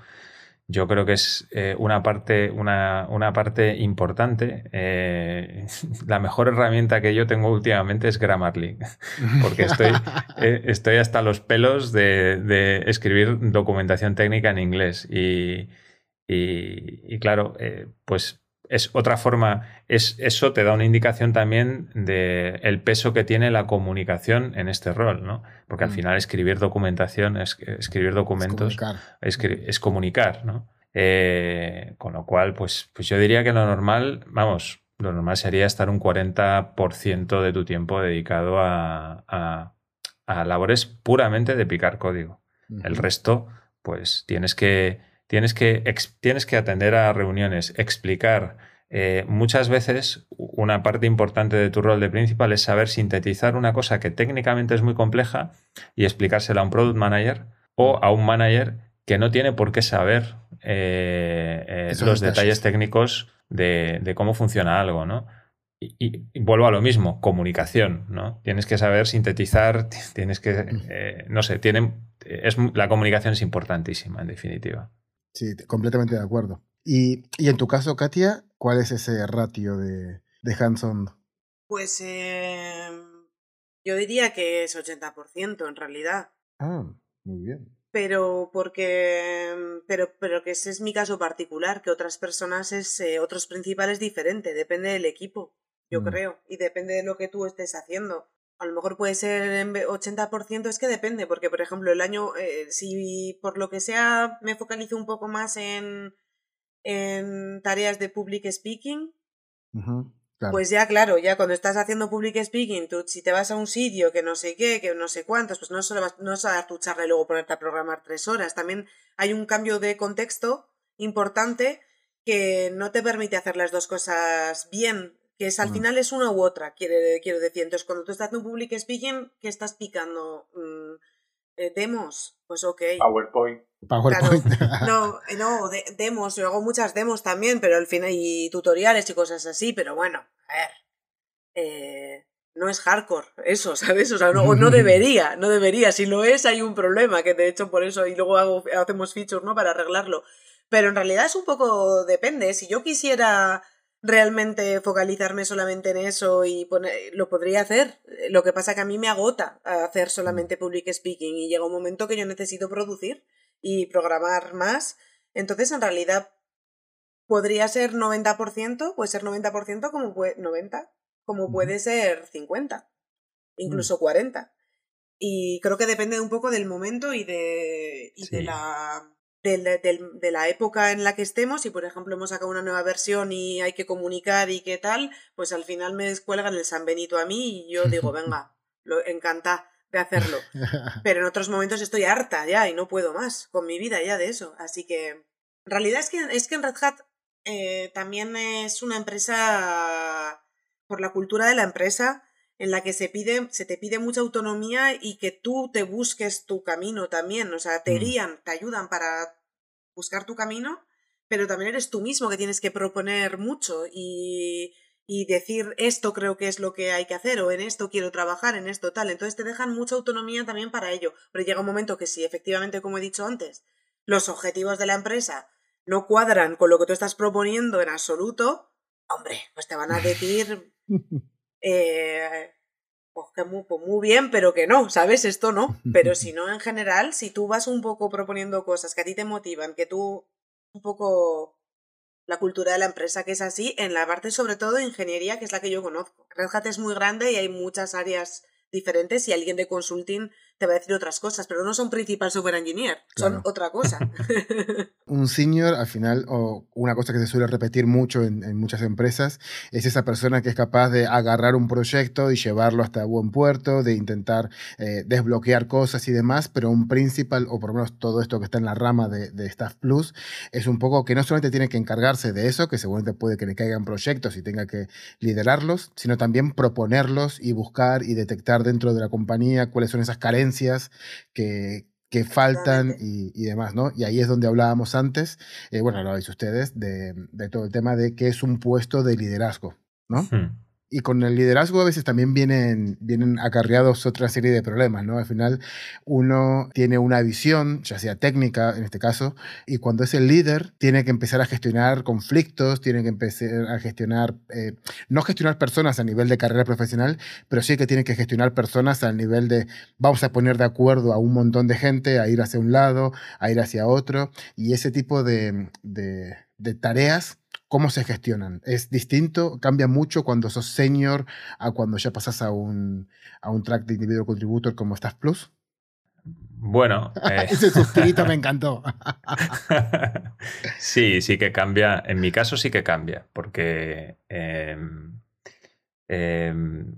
yo creo que es eh, una, parte, una, una, parte importante. Eh, [LAUGHS] la mejor herramienta que yo tengo últimamente es Grammarly, [LAUGHS] porque estoy, eh, estoy hasta los pelos de, de, escribir documentación técnica en inglés. Y, y, y claro, pues es otra forma, es, eso te da una indicación también de el peso que tiene la comunicación en este rol, ¿no? Porque al mm. final escribir documentación, es, escribir documentos es comunicar, ¿no? Eh, con lo cual, pues, pues yo diría que lo normal, vamos, lo normal sería estar un 40% de tu tiempo dedicado a, a, labores puramente de picar código. El resto, pues tienes que tienes que, tienes que atender a reuniones, explicar. Eh, muchas veces una parte importante de tu rol de principal es saber sintetizar una cosa que técnicamente es muy compleja y explicársela a un product manager o a un manager que no tiene por qué saber eh, eh, los detalles técnicos de, cómo funciona algo, ¿no? Y, vuelvo a lo mismo, comunicación, ¿no? Tienes que saber sintetizar, [LAUGHS] tienes que, no sé, tienen, es, la comunicación es importantísima, en definitiva. Sí, completamente de acuerdo. Y, en tu caso, Katia, ¿cuál es ese ratio de, de hands-on? Pues em, yo diría que es 80% en realidad. Ah, muy bien. Pero porque em, pero, pero que ese es mi caso particular, que otras personas es eh, otros principales diferente, depende del equipo, yo mm. creo, y depende de lo que tú estés haciendo a lo mejor puede ser 80%, es que depende, porque por ejemplo el año, eh, si por lo que sea me focalizo un poco más en, en tareas de public speaking, pues ya claro, ya cuando estás haciendo public speaking, tú, si te vas a un sitio que no sé qué, que no sé cuántos, pues no solo vas, no vas a dar tu charla y luego ponerte a programar tres horas, también hay un cambio de contexto importante que no te permite hacer las dos cosas bien que es al final es una u otra, quiere, quiero decir. Entonces, cuando tú estás en un public speaking, ¿qué estás picando? Mm, eh, ¿Demos? Pues ok. PowerPoint. PowerPoint. [LAUGHS] no, eh, no, demos, yo hago muchas demos también, pero al final, y tutoriales y cosas así, pero bueno, a ver. Eh, no es hardcore, eso, [LAUGHS] ¿sabes? O sea, no, no, [LAUGHS] debería, no debería. Si lo es, hay un problema, que de hecho por eso, y luego hago, hacemos features, ¿no? Para arreglarlo. Pero en realidad es un poco, depende. Si yo quisiera realmente focalizarme solamente en eso y poner, lo podría hacer. Lo que pasa que a mí me agota hacer solamente mm. public speaking y llega un momento que yo necesito producir y programar más. Entonces, en realidad, podría ser 90%, puede ser 90% como puede, 90, como puede ser 50, incluso 40. Y creo que depende un poco del momento y de, y de la de, la época en la que estemos, si por ejemplo hemos sacado una nueva versión y hay que comunicar y qué tal, pues al final me descuelgan el San Benito a mí y yo digo, [LAUGHS] venga, lo encanta de hacerlo. [LAUGHS] Pero en otros momentos estoy harta ya y no puedo más con mi vida ya de eso. Así que en realidad es que, es que en Red Hat eh, también es una empresa, por la cultura de la empresa, en la que se pide, se te pide mucha autonomía y que tú te busques tu camino también. O sea, te mm. guían, te ayudan para buscar tu camino, pero también eres tú mismo que tienes que proponer mucho y, y decir esto creo que es lo que hay que hacer o en esto quiero trabajar, en esto tal. Entonces te dejan mucha autonomía también para ello. Pero llega un momento que si efectivamente, como he dicho antes, los objetivos de la empresa no cuadran con lo que tú estás proponiendo en absoluto, hombre, pues te van a [LAUGHS] decir [LAUGHS] eh, pues que muy, pues muy bien, pero que no, ¿sabes? Esto no. [LAUGHS] Pero si no, en general, si tú vas un poco proponiendo cosas que a ti te motivan, que tú un poco la cultura de la empresa que es así, en la parte sobre todo de ingeniería, que es la que yo conozco. Red Hat es muy grande y hay muchas áreas diferentes y alguien de consulting te va a decir otras cosas, pero no son principal software engineer, son otra cosa. [LAUGHS] un senior, al final, o una cosa que se suele repetir mucho en, muchas empresas, es esa persona que es capaz de agarrar un proyecto y llevarlo hasta buen puerto, de intentar eh, desbloquear cosas y demás, pero un principal, o por lo menos todo esto que está en la rama de, de Staff Plus, es un poco que no solamente tiene que encargarse de eso, que seguramente puede que le caigan proyectos y tenga que liderarlos, sino también proponerlos y buscar y detectar dentro de la compañía cuáles son esas carencias que, que faltan y, demás, ¿no? Y ahí es donde hablábamos antes, eh, bueno, lo habéis ustedes, de, de, todo el tema de que es un puesto de liderazgo, ¿no? Hmm y con el liderazgo a veces también vienen, vienen acarreados otra serie de problemas, ¿no? Al final uno tiene una visión, ya sea técnica en este caso, y cuando es el líder tiene que empezar a gestionar conflictos, tiene que empezar a gestionar, eh, no gestionar personas a nivel de carrera profesional, pero sí que tiene que gestionar personas a nivel de vamos a poner de acuerdo a un montón de gente, a ir hacia un lado, a ir hacia otro, y ese tipo de, de tareas ¿Cómo se gestionan? ¿Es distinto? ¿Cambia mucho cuando sos senior a cuando ya pasas a un, a un track de individual contributor como Staff Plus? Bueno. [LAUGHS] Eh... Ese suspirito me [LAUGHS] encantó. sí, sí que cambia. En mi caso sí que cambia, porque em, em,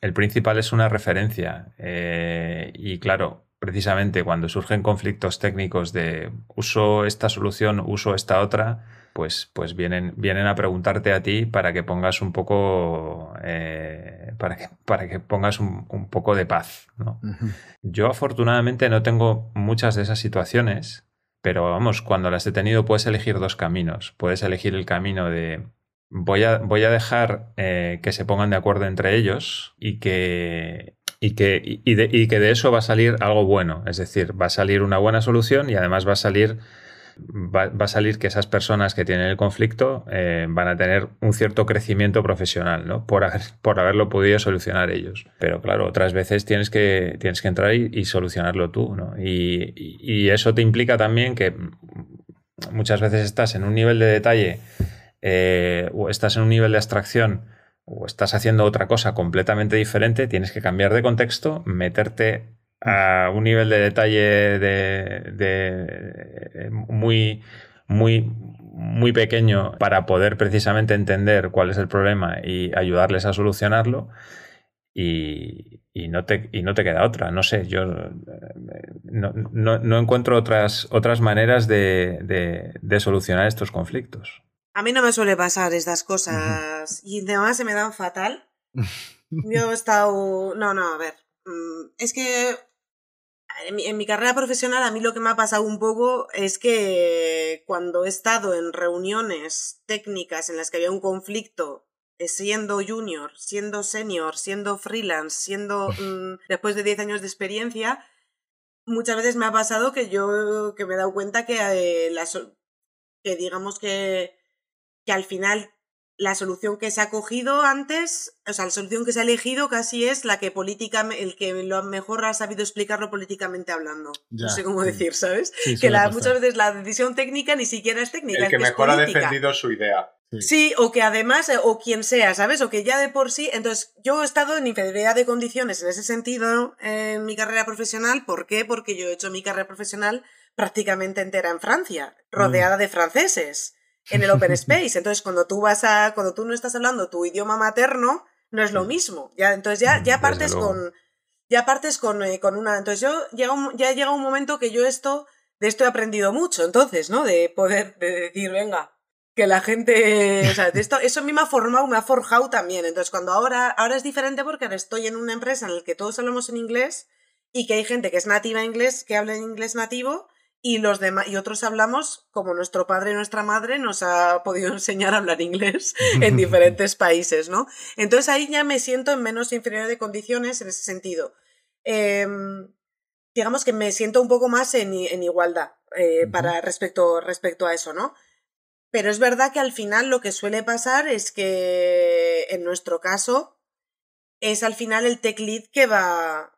el principal es una referencia. Eh, y claro, precisamente cuando surgen conflictos técnicos de uso esta solución, uso esta otra, pues, pues vienen, vienen a preguntarte a ti para que pongas un poco, eh, para, que, para que pongas un, poco de paz. Yo afortunadamente no tengo muchas de esas situaciones, pero vamos, cuando las he tenido puedes elegir dos caminos. Puedes elegir el camino de voy a, voy a dejar eh, que se pongan de acuerdo entre ellos y que, y que, y de, y que de eso va a salir algo bueno. Es decir, va a salir una buena solución y además va a salir va, a salir que esas personas que tienen el conflicto eh, van a tener un cierto crecimiento profesional, ¿no? Por, por haberlo podido solucionar ellos. Pero claro, otras veces tienes que, tienes que entrar y, solucionarlo tú, ¿no? Y, eso te implica también que muchas veces estás en un nivel de detalle eh, o estás en un nivel de abstracción o estás haciendo otra cosa completamente diferente, tienes que cambiar de contexto, meterte a un nivel de detalle de, muy, muy, muy pequeño para poder precisamente entender cuál es el problema y ayudarles a solucionarlo. Y, no, te, y no te queda otra. No sé, yo no, encuentro otras, otras maneras de, solucionar estos conflictos. A mí no me suele pasar estas cosas y además se me dan fatal. [LAUGHS] Yo he estado... No, no, a ver. Mm, es que en mi, carrera profesional a mí lo que me ha pasado un poco es que cuando he estado en reuniones técnicas en las que había un conflicto eh, siendo junior, siendo senior, siendo freelance, siendo mm, después de 10 años de experiencia, muchas veces me ha pasado que yo que me he dado cuenta que, eh, que digamos que, que al final la solución que se ha cogido antes, o sea, la solución que se ha elegido casi es la que política, el que lo mejor ha sabido explicarlo políticamente hablando. no sé cómo decir, ¿sabes? que la, muchas veces la decisión técnica ni siquiera es técnica. El que, mejor ha defendido su idea. Sí. o que además, eh, o quien sea, ¿sabes? O que ya de por sí. Entonces, yo he estado en inferioridad de condiciones en ese sentido en mi carrera profesional. ¿Por qué? Porque yo he hecho mi carrera profesional prácticamente entera en Francia, rodeada mm. de franceses en el open [LAUGHS] space. Entonces, cuando tú vas a, cuando tú no estás hablando tu idioma materno, no es lo mismo. Ya, entonces ya, ya partes con, ya partes con, eh, con una. Entonces yo llega ya llega un momento que yo esto, de esto he aprendido mucho, entonces, ¿no? De poder, de decir, venga, que la gente, o sea, de esto, [LAUGHS] eso a mí me ha formado, me ha forjado también. Entonces, cuando ahora, ahora es diferente porque ahora estoy en una empresa en la que todos hablamos en inglés y que hay gente que es nativa inglés, que habla en inglés nativo y los demás y otros hablamos como nuestro padre y nuestra madre nos ha podido [LAUGHS] enseñar a hablar inglés en [LAUGHS] diferentes países, ¿no? Entonces ahí ya me siento en menos inferioridad de condiciones en ese sentido. Em, digamos que me siento un poco más en, igualdad eh, para respecto, respecto a eso, ¿no? Pero es verdad que al final lo que suele pasar es que en nuestro caso es al final el tech lead que va,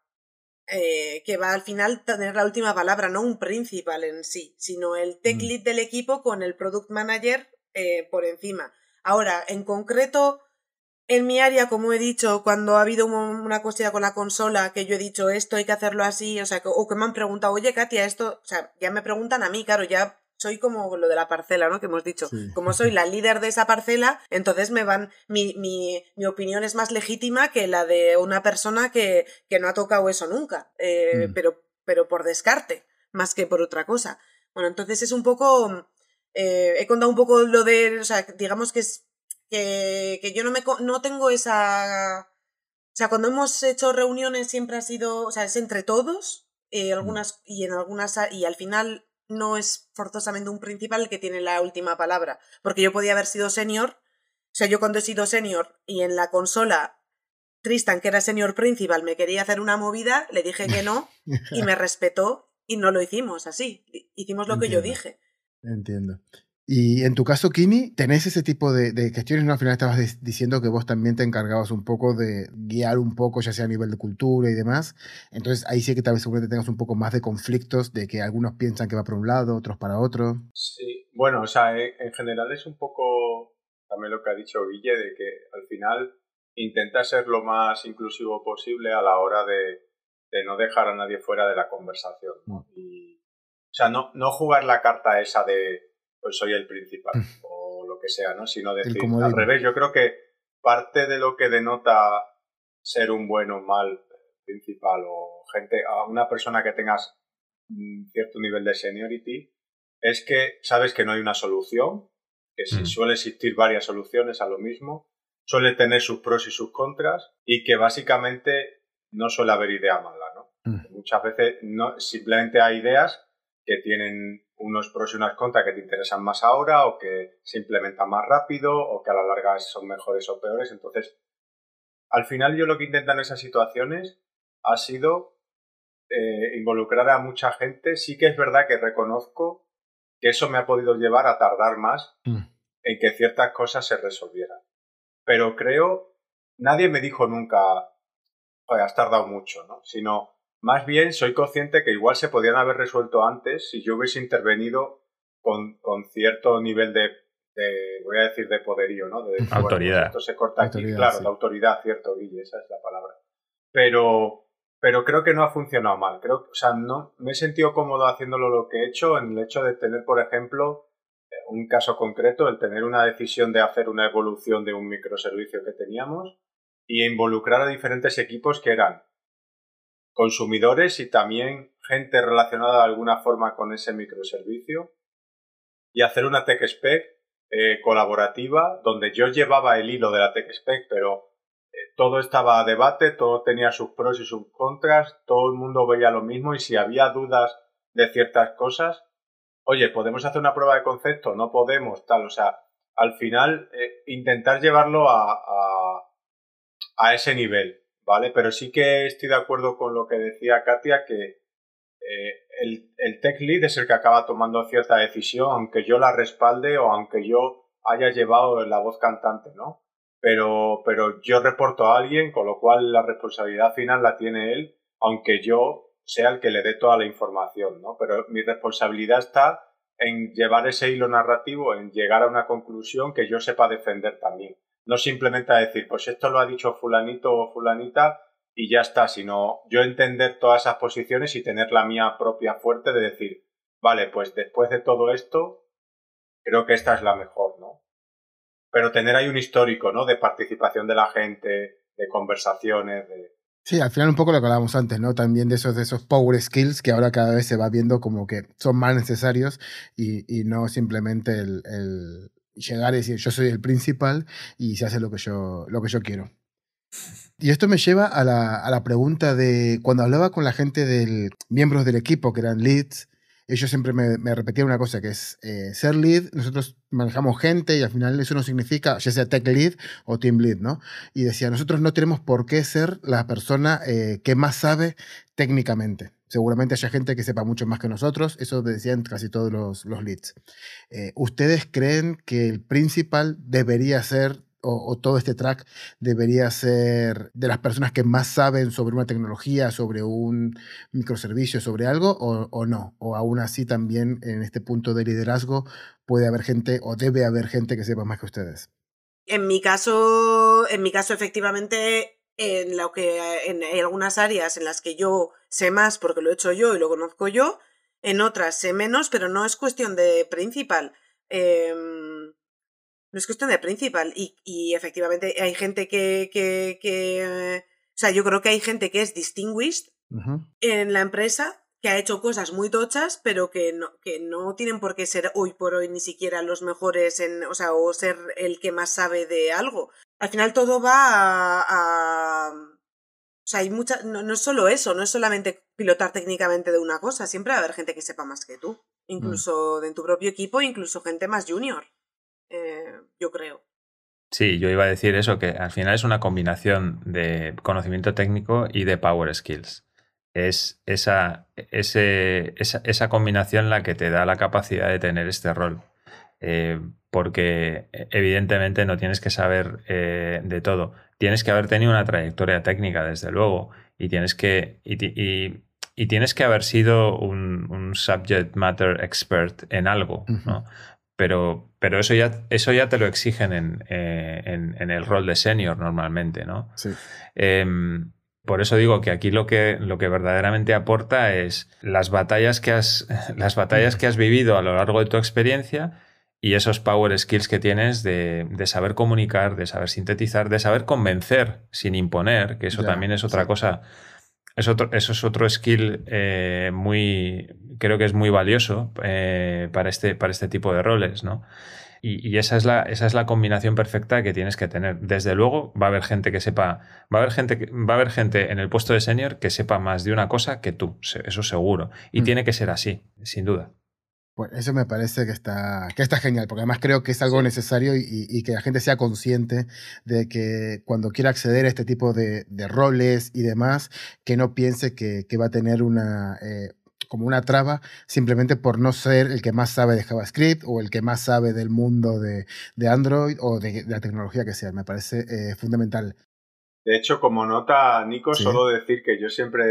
eh, que va al final tener la última palabra, no un principal en sí, sino el tech mm. lead del equipo con el product manager eh, por encima. Ahora, en concreto, en mi área, como he dicho, cuando ha habido una cuestión con la consola, que yo he dicho esto hay que hacerlo así, o sea, o que me han preguntado, oye, Katia, esto, o sea, ya me preguntan a mí, claro, ya soy como lo de la parcela, ¿no? Que hemos dicho. Como soy [LAUGHS] la líder de esa parcela, entonces me van, mi, mi, mi, opinión es más legítima que la de una persona que, que no ha tocado eso nunca, eh, mm. pero, pero por descarte, más que por otra cosa. Bueno, entonces es un poco, eh, he contado un poco lo de, o sea, digamos que es, que, que yo no me, no tengo esa, o sea, cuando hemos hecho reuniones siempre ha sido, o sea, es entre todos, eh, mm. algunas, y en algunas, y al final no es forzosamente un principal el que tiene la última palabra, porque yo podía haber sido senior, o sea, yo cuando he sido senior y en la consola Tristan, que era senior principal, me quería hacer una movida, le dije que no y me [LAUGHS] respetó y no lo hicimos así, hicimos lo que yo dije. Entiendo. Y en tu caso, Kini, ¿tenés ese tipo de, de cuestiones? ¿no? Al final estabas diciendo que vos también te encargabas un poco de guiar un poco, ya sea a nivel de cultura y demás. Entonces ahí sí que tal vez seguramente tengas un poco más de conflictos, de que algunos piensan que va para un lado, otros para otro. Sí, bueno, o sea, en, general es un poco también lo que ha dicho Guille, de que al final intenta ser lo más inclusivo posible a la hora de, de no dejar a nadie fuera de la conversación. ¿no? Y, o sea, no, no jugar la carta esa de pues soy el principal mm. o lo que sea, ¿no? Sino decir, al revés, yo creo que parte de lo que denota ser un buen o mal principal o gente, a una persona que tengas un cierto nivel de seniority, es que sabes que no hay una solución, que si mm. suele existir varias soluciones a lo mismo, suele tener sus pros y sus contras y que básicamente no suele haber idea mala, ¿no? Mm. Muchas veces no, simplemente hay ideas que tienen unos pros y unas contras que te interesan más ahora o que se implementan más rápido o que a la larga son mejores o peores. Entonces, al final yo lo que intento en esas situaciones ha sido eh, involucrar a mucha gente. Sí que es verdad que reconozco que eso me ha podido llevar a tardar más mm. en que ciertas cosas se resolvieran. Pero creo, nadie me dijo nunca, has tardado mucho, ¿no? Sino, más bien soy consciente que igual se podían haber resuelto antes si yo hubiese intervenido con, con cierto nivel de, voy a decir, de poderío, ¿no? De, autoridad. esto se corta aquí, claro, la autoridad, cierto, Guille, esa es la palabra. Pero, pero creo que no ha funcionado mal. Creo, o sea, no, me he sentido cómodo haciéndolo lo que he hecho en el hecho de tener, por ejemplo, eh, un caso concreto, el tener una decisión de hacer una evolución de un microservicio que teníamos y involucrar a diferentes equipos que eran consumidores y también gente relacionada de alguna forma con ese microservicio y hacer una tech spec eh, colaborativa donde yo llevaba el hilo de la tech spec pero eh, todo estaba a debate, todo tenía sus pros y sus contras, todo el mundo veía lo mismo y si había dudas de ciertas cosas, oye, ¿podemos hacer una prueba de concepto? No podemos, tal, o sea, al final eh, intentar llevarlo a, a, a ese nivel ¿vale? Pero sí que estoy de acuerdo con lo que decía Katia, que eh, el, el, tech lead es el que acaba tomando cierta decisión, aunque yo la respalde o aunque yo haya llevado la voz cantante, ¿no? Pero, pero yo reporto a alguien, con lo cual la responsabilidad final la tiene él, aunque yo sea el que le dé toda la información, ¿no? Pero mi responsabilidad está en llevar ese hilo narrativo, en llegar a una conclusión que yo sepa defender también. No simplemente a decir, pues esto lo ha dicho fulanito o fulanita y ya está, sino yo entender todas esas posiciones y tener la mía propia fuerte de decir, vale, pues después de todo esto, creo que esta es la mejor, ¿no? Pero tener ahí un histórico, ¿no? De participación de la gente, de conversaciones, de... Sí, al final un poco lo que hablábamos antes, ¿no? También de esos, de esos power skills que ahora cada vez se va viendo como que son más necesarios y, y no simplemente el, el, llegar y decir yo soy el principal y se hace lo que yo, lo que yo quiero. Y esto me lleva a la, a la pregunta de cuando hablaba con la gente de miembros del equipo que eran leads, ellos siempre me, me repetían una cosa que es eh, ser lead, nosotros manejamos gente y al final eso no significa ya sea tech lead o team lead, ¿no? Y decía, nosotros no tenemos por qué ser la persona eh, que más sabe técnicamente. Seguramente haya gente que sepa mucho más que nosotros, eso decían casi todos los, leads. Eh, ¿Ustedes creen que el principal debería ser o, todo este track debería ser de las personas que más saben sobre una tecnología, sobre un microservicio, sobre algo, o, o, no? O aún así también en este punto de liderazgo puede haber gente o debe haber gente que sepa más que ustedes. En mi caso, en mi caso efectivamente, en lo que en, algunas áreas en las que yo sé más porque lo he hecho yo y lo conozco yo, en otras sé menos, pero no es cuestión de principal. Eh, no es cuestión de principal. Y, y efectivamente hay gente que, que, que, O sea, yo creo que hay gente que es distinguished uh -huh. en la empresa, que ha hecho cosas muy tochas, pero que no, que no tienen por qué ser hoy por hoy ni siquiera los mejores en. O sea, o ser el que más sabe de algo. Al final todo va a. a o sea, hay mucha. No, no, es solo eso, no es solamente pilotar técnicamente de una cosa. Siempre va a haber gente que sepa más que tú. Incluso mm. en tu propio equipo, incluso gente más junior yo creo. Sí, yo iba a decir eso, que al final es una combinación de conocimiento técnico y de power skills. Es esa, ese, esa, esa combinación la que te da la capacidad de tener este rol. Eh, porque evidentemente no tienes que saber eh, de todo. Tienes que haber tenido una trayectoria técnica, desde luego, y tienes que, y, y, y tienes que haber sido un, un, subject matter expert en algo. ¿no? Pero, pero eso, ya, eso ya te lo exigen en, eh, en, en el rol de senior normalmente, ¿no? Sí. Eh, por eso digo que aquí lo que, lo que verdaderamente aporta es las batallas, que has, [LAUGHS] las batallas que has vivido a lo largo de tu experiencia y esos power skills que tienes de, de saber comunicar, de saber sintetizar, de saber convencer sin imponer, que eso ya, también es otra sí. cosa es otro, eso es otro skill eh, muy, creo que es muy valioso eh, para, este, para este tipo de roles, ¿no? Y, y, esa, es la, esa es la combinación perfecta que tienes que tener. Desde luego, va a haber gente que sepa, va a haber gente, que, va a haber gente en el puesto de senior que sepa más de una cosa que tú, eso seguro. Y mm. tiene que ser así, sin duda. Pues eso me parece que está, que está genial, porque además creo que es algo necesario y, y, que la gente sea consciente de que cuando quiera acceder a este tipo de, de roles y demás, que no piense que, que va a tener una, eh, como una traba simplemente por no ser el que más sabe de JavaScript o el que más sabe del mundo de, de Android o de, de, la tecnología que sea. Me parece eh, fundamental. De hecho, como nota, Nico, sí. solo decir que yo siempre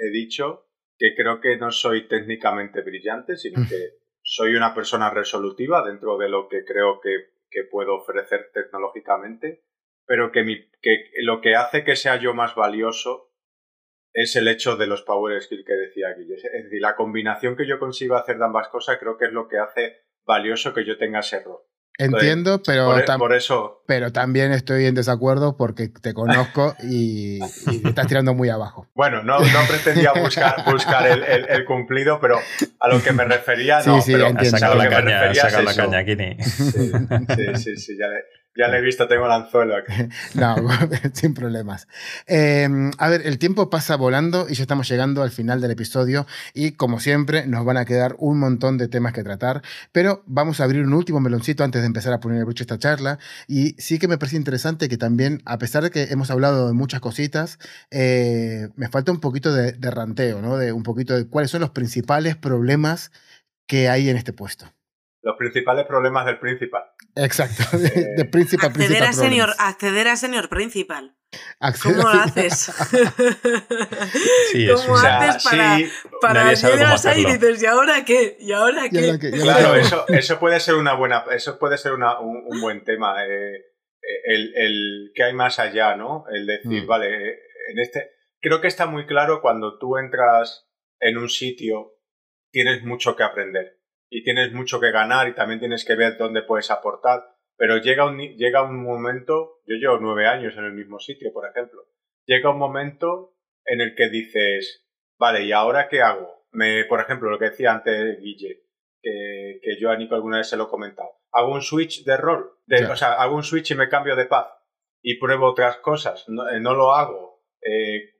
he dicho que creo que no soy técnicamente brillante, sino mm. que soy una persona resolutiva dentro de lo que creo que, que puedo ofrecer tecnológicamente, pero que, mi, que lo que hace que sea yo más valioso es el hecho de los power skills que decía aquí. Es decir, la combinación que yo consigo hacer de ambas cosas creo que es lo que hace valioso que yo tenga ese rol. Entiendo, pero, por, por, eso... pero también estoy en desacuerdo porque te conozco [LAUGHS] y, y te estás tirando muy abajo. Bueno, no, no pretendía buscar, [LAUGHS] buscar el, el, el, cumplido, pero a lo que me refería, no. Sí, sí, pero entiendo. Has sacado la caña, has sacado la caña, Kini. Sí, sí, sí, ya le, ya le he visto, tengo el anzuelo aquí. [LAUGHS] no, [LAUGHS] sin problemas. Eh, a ver, el tiempo pasa volando y ya estamos llegando al final del episodio y como siempre nos van a quedar un montón de temas que tratar, pero vamos a abrir un último meloncito antes de empezar a poner el broche esta charla y sí que me parece interesante que también, a pesar de que hemos hablado de muchas cositas, eh, me falta un poquito de, de ranteo, ¿no? De un poquito de cuáles son los principales problemas que hay en este puesto. Los principales problemas del principal. Exacto, [LAUGHS] de, de principal, acceder principal a senior, acceder a senior principal. Acceder ¿Cómo a- lo haces? [LAUGHS] [LAUGHS] Sí, es ¿Cómo O sea, haces para, sí, para llegas ahí y dices, ¿y ahora qué? ¿Y ahora qué? y ahora Claro, eso, eso puede ser una buena, eso puede ser una- un, un buen tema. eh, el, el que hay más allá, ¿no? El decir, Mm. vale, eh, en este. Creo que está muy claro cuando tú entras en un sitio, tienes mucho que aprender y tienes mucho que ganar y también tienes que ver dónde puedes aportar. Pero llega un, llega un momento, yo llevo nueve años en el mismo sitio, por ejemplo. Llega un momento en el que dices, vale, ¿y ahora qué hago? Me, por ejemplo, lo que decía antes Guille, que, que yo a Nico alguna vez se lo he comentado. Hago un switch de rol, de, o sea, hago un switch y me cambio de paz y pruebo otras cosas. No, eh, no lo hago. Eh,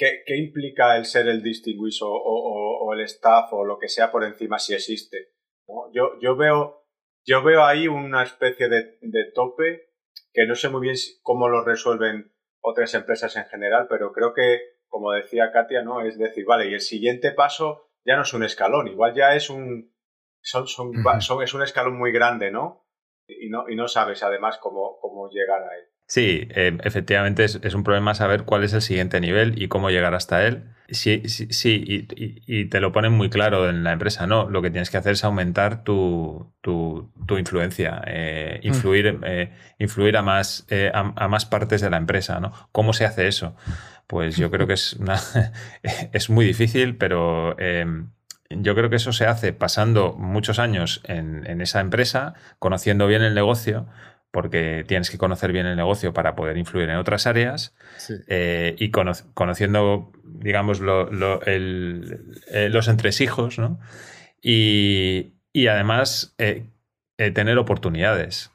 ¿qué, qué implica el ser el distinguish o, o- o- el staff o lo que sea por encima si existe? ¿no? Yo, yo, veo, yo veo ahí una especie de, de tope que no sé muy bien cómo lo resuelven otras empresas en general, pero creo que, como decía Katia, ¿no? Es decir, vale, y el siguiente paso ya no es un escalón, igual ya es un son, son, son- es un escalón muy grande, ¿no? Y no, y no sabes además cómo, cómo llegar a él. Sí, eh, efectivamente es, es un problema saber cuál es el siguiente nivel y cómo llegar hasta él. Sí, sí, sí, y, y- y te lo ponen muy claro en la empresa, ¿no? Lo que tienes que hacer es aumentar tu, tu- tu influencia, eh, influir, eh, influir a, más, eh, a, a más partes de la empresa, ¿no? ¿Cómo se hace eso? Pues yo creo que es, una, [LAUGHS] es muy difícil, pero eh, yo creo que eso se hace pasando muchos años en, en esa empresa, conociendo bien el negocio, porque tienes que conocer bien el negocio para poder influir en otras áreas Sí. eh, y cono- conociendo, digamos, lo- lo- el- eh, los entresijos, ¿no? Y, y además eh, eh, tener oportunidades.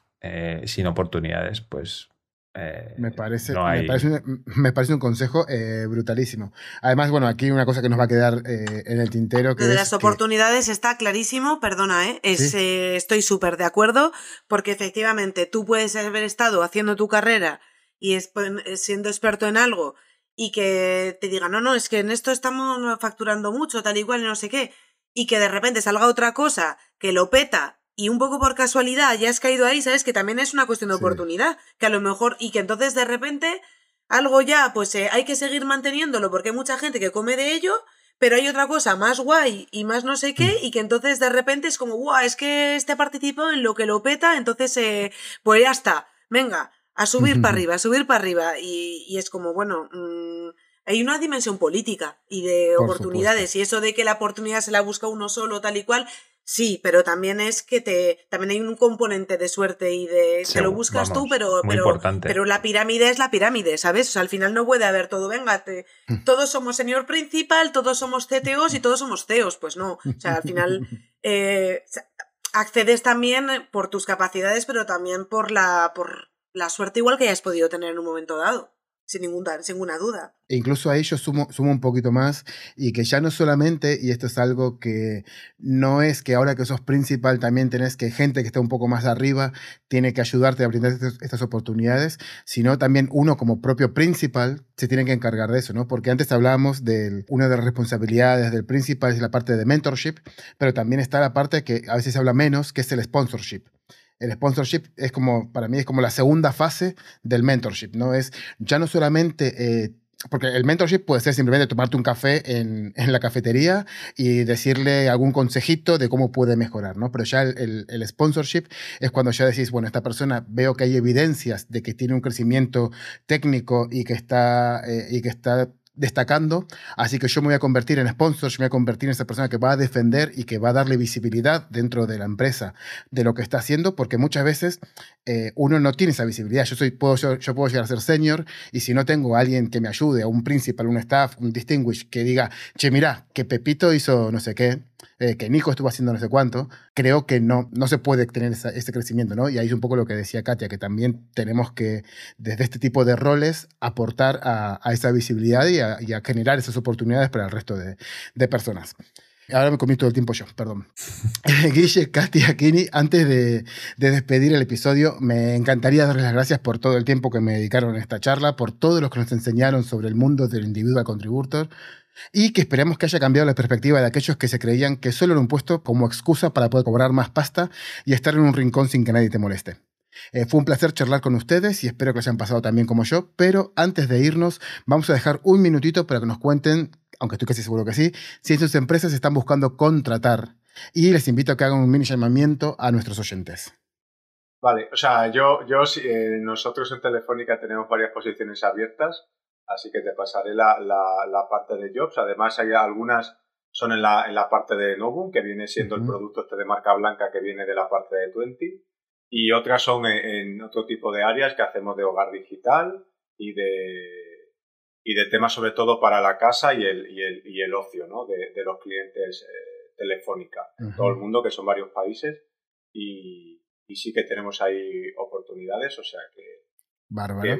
Sin oportunidades, pues... eh, Me parece, no me parece, un, me parece un consejo eh, brutalísimo. Además, bueno, aquí una cosa que nos va a quedar eh, en el tintero que Lo de es las que- oportunidades está clarísimo, perdona, ¿eh? Es, Sí. eh, estoy súper de acuerdo, porque efectivamente tú puedes haber estado haciendo tu carrera y es- eh, siendo experto en algo y que te digan, no, no, es que en esto estamos facturando mucho, tal y cual, y no sé qué, y que de repente salga otra cosa que lo peta y un poco por casualidad ya has caído ahí, ¿sabes? Que también es una cuestión de Sí. oportunidad, que a lo mejor, y que entonces de repente algo ya, pues eh, hay que seguir manteniéndolo porque hay mucha gente que come de ello, pero hay otra cosa más guay y más no sé qué, y que entonces de repente es como, guau, es que este participó en lo que lo peta, entonces, eh, pues ya está, venga, a subir para [LAUGHS] arriba, a subir para arriba, y, y es como, bueno, mm, hay una dimensión política y de Por oportunidades, y eso de que la oportunidad se la busca uno solo, tal y cual, sí, pero también es que te, también hay un componente de suerte y de, te lo buscas tú, pero, muy pero, importante. pero la pirámide es la pirámide, ¿sabes? O sea, al final no puede haber todo, venga, te- Mm. todos somos señor principal, todos somos CTOs y todos somos CEOs, pues no. O sea, al final [LAUGHS] eh, accedes también por tus capacidades, pero también por la, por la suerte igual que hayas podido tener en un momento dado, sin, ninguna duda. E incluso a ello sumo, sumo un poquito más y que ya no solamente, y esto es algo que no es que ahora que sos principal también tenés que gente que está un poco más arriba tiene que ayudarte a brindar estas, estas oportunidades, sino también uno como propio principal se tiene que encargar de eso, ¿no? Porque antes hablábamos de una de las responsabilidades del principal es la parte de mentorship, pero también está la parte que a veces se habla menos, que es el sponsorship. El sponsorship es como, para mí es como la segunda fase del mentorship, ¿no? Es ya no solamente... Eh, porque el mentorship puede ser simplemente tomarte un café en, en, la cafetería y decirle algún consejito de cómo puede mejorar, ¿no? Pero ya el, el, sponsorship es cuando ya decís, bueno, esta persona veo que hay evidencias de que tiene un crecimiento técnico y que está, eh, y que está destacando, así que yo me voy a convertir en sponsor, yo me voy a convertir en esa persona que va a defender y que va a darle visibilidad dentro de la empresa de lo que está haciendo, porque muchas veces eh, uno no tiene esa visibilidad. Yo, soy, puedo, yo, yo, puedo llegar a ser senior y si no tengo a alguien que me ayude, a un principal, un staff, un distinguish, que diga, che, mira, que Pepito hizo no sé qué, eh, que Nico estuvo haciendo no sé cuánto, creo que no, no se puede tener esa, ese crecimiento, ¿no? Y ahí es un poco lo que decía Katia, que también tenemos que, desde este tipo de roles, aportar a, a esa visibilidad y a, y a, generar esas oportunidades para el resto de, de personas. Ahora me comí todo el tiempo yo, perdón. [LAUGHS] [LAUGHS] Guille, Katia, Kini, antes de, de, despedir el episodio, me encantaría darles las gracias por todo el tiempo que me dedicaron a esta charla, por todos los que nos enseñaron sobre el mundo del individual contributor. Y que esperemos que haya cambiado la perspectiva de aquellos que se creían que solo era un puesto como excusa para poder cobrar más pasta y estar en un rincón sin que nadie te moleste. Eh, fue un placer charlar con ustedes y espero que lo hayan pasado también como yo, pero antes de irnos vamos a dejar un minutito para que nos cuenten, aunque estoy casi seguro que sí, si en sus empresas están buscando contratar. Y les invito a que hagan un mini llamamiento a nuestros oyentes. Vale, o sea, yo, yo eh, nosotros en Telefónica tenemos varias posiciones abiertas, así que te pasaré la, la, parte de jobs. Además, hay algunas son en la, en la parte de Novum, que viene siendo el producto este de marca blanca que viene de la parte de Twenty, y otras son en, otro tipo de áreas que hacemos de hogar digital y de, y de temas sobre todo para la casa y el, y el, y el ocio ¿no? de, de los clientes eh, Telefónica en todo el mundo, que son varios países, y, y sí que tenemos ahí oportunidades, o sea que,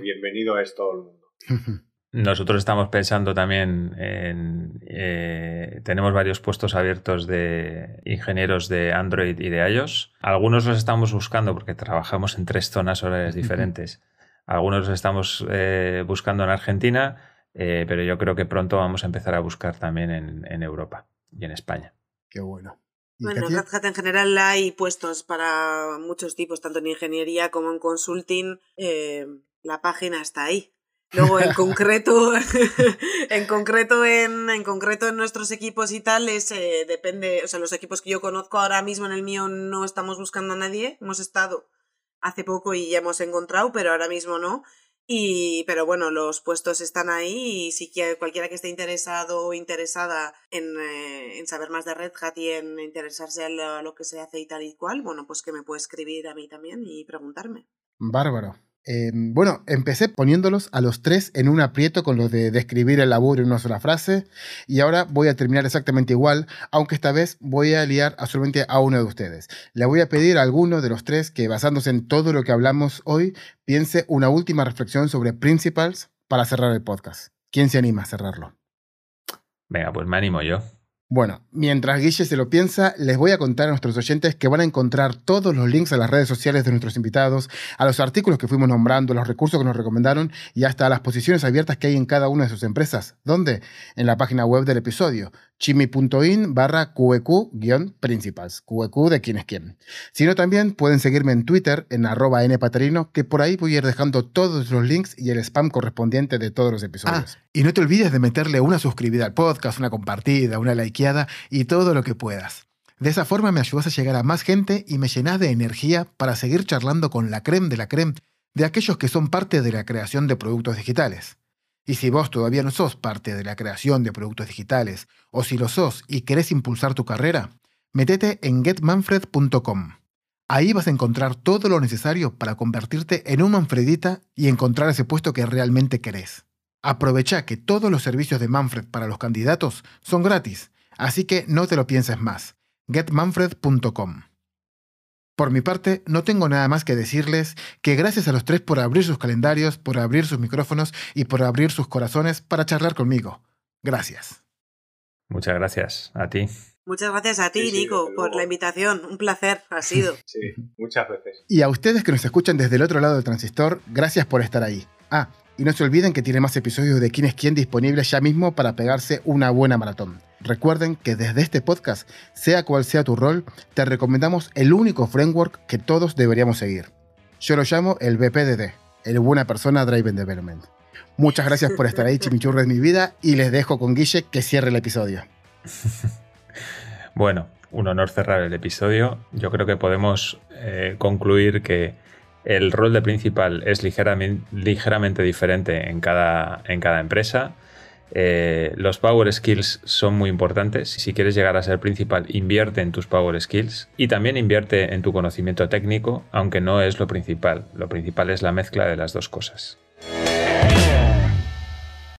bienvenido es todo el mundo. [LAUGHS] Nosotros estamos pensando también en... Eh, tenemos varios puestos abiertos de ingenieros de Android y de iOS. Algunos los estamos buscando porque trabajamos en tres zonas horarias diferentes. Algunos los estamos eh, buscando en Argentina, eh, pero yo creo que pronto vamos a empezar a buscar también en, en Europa y en España. Qué bueno. Bueno, en Red Hat en general hay puestos para muchos tipos, tanto en ingeniería como en consulting. Eh, la página está ahí. Luego, en [LAUGHS] concreto, [LAUGHS] en concreto, en, en, concreto en nuestros equipos y tal, es, eh, depende, o sea, los equipos que yo conozco ahora mismo en el mío no estamos buscando a nadie. Hemos estado hace poco y ya hemos encontrado, pero ahora mismo no. Y, pero bueno, los puestos están ahí y si cualquiera que esté interesado o interesada en, eh, en, saber más de Red Hat y en interesarse a lo que se hace y tal y cual, bueno, pues que me puede escribir a mí también y preguntarme. Bárbaro. Em, bueno, empecé poniéndolos a los tres en un aprieto con lo de describir el laburo en una sola frase y ahora voy a terminar exactamente igual, aunque esta vez voy a liar a solamente a uno de ustedes. Le voy a pedir a alguno de los tres que basándose en todo lo que hablamos hoy, piense una última reflexión sobre principles para cerrar el podcast. ¿Quién se anima a cerrarlo? Venga, pues me animo yo. Bueno, mientras Guille se lo piensa, les voy a contar a nuestros oyentes que van a encontrar todos los links a las redes sociales de nuestros invitados, a los artículos que fuimos nombrando, los recursos que nos recomendaron y hasta a las posiciones abiertas que hay en cada una de sus empresas. ¿Dónde? En la página web del episodio, chimi.in barra QEQ-principals, QEQ de quién es quién. Si no, también pueden seguirme en Twitter, en arroba npatarino, que por ahí voy a ir dejando todos los links y el spam correspondiente de todos los episodios. Ah, y no te olvides de meterle una suscribida al podcast, una compartida, una like y todo lo que puedas. De esa forma me ayudas a llegar a más gente y me llenas de energía para seguir charlando con la creme de la creme de aquellos que son parte de la creación de productos digitales. Y si vos todavía no sos parte de la creación de productos digitales, o si lo sos y querés impulsar tu carrera, metete en getmanfred.com. Ahí vas a encontrar todo lo necesario para convertirte en un Manfredita y encontrar ese puesto que realmente querés. Aprovecha que todos los servicios de Manfred para los candidatos son gratis Así que no te lo pienses más. getmanfred.com. Por mi parte, no tengo nada más que decirles que gracias a los tres por abrir sus calendarios, por abrir sus micrófonos y por abrir sus corazones para charlar conmigo. Gracias. Muchas gracias a ti. Muchas gracias a ti, Nico, por la invitación. Un placer ha sido. [LAUGHS] Sí, muchas veces. Y a ustedes que nos escuchan desde el otro lado del transistor, gracias por estar ahí. Ah, y no se olviden que tiene más episodios de Quién es quién disponibles ya mismo para pegarse una buena maratón. Recuerden que desde este podcast, sea cual sea tu rol, te recomendamos el único framework que todos deberíamos seguir. Yo lo llamo el BPDD, el Buena Persona Driven Development. Muchas gracias por estar ahí, chimichurro de mi vida, y les dejo con Guille que cierre el episodio. [LAUGHS] bueno, un honor cerrar el episodio. Yo creo que podemos eh, concluir que el rol de principal es ligeramente, diferente en cada empresa eh, los power skills son muy importantes. Si quieres llegar a ser principal, invierte en tus power skills y también invierte en tu conocimiento técnico, aunque no es lo principal. Lo principal es la mezcla de las dos cosas.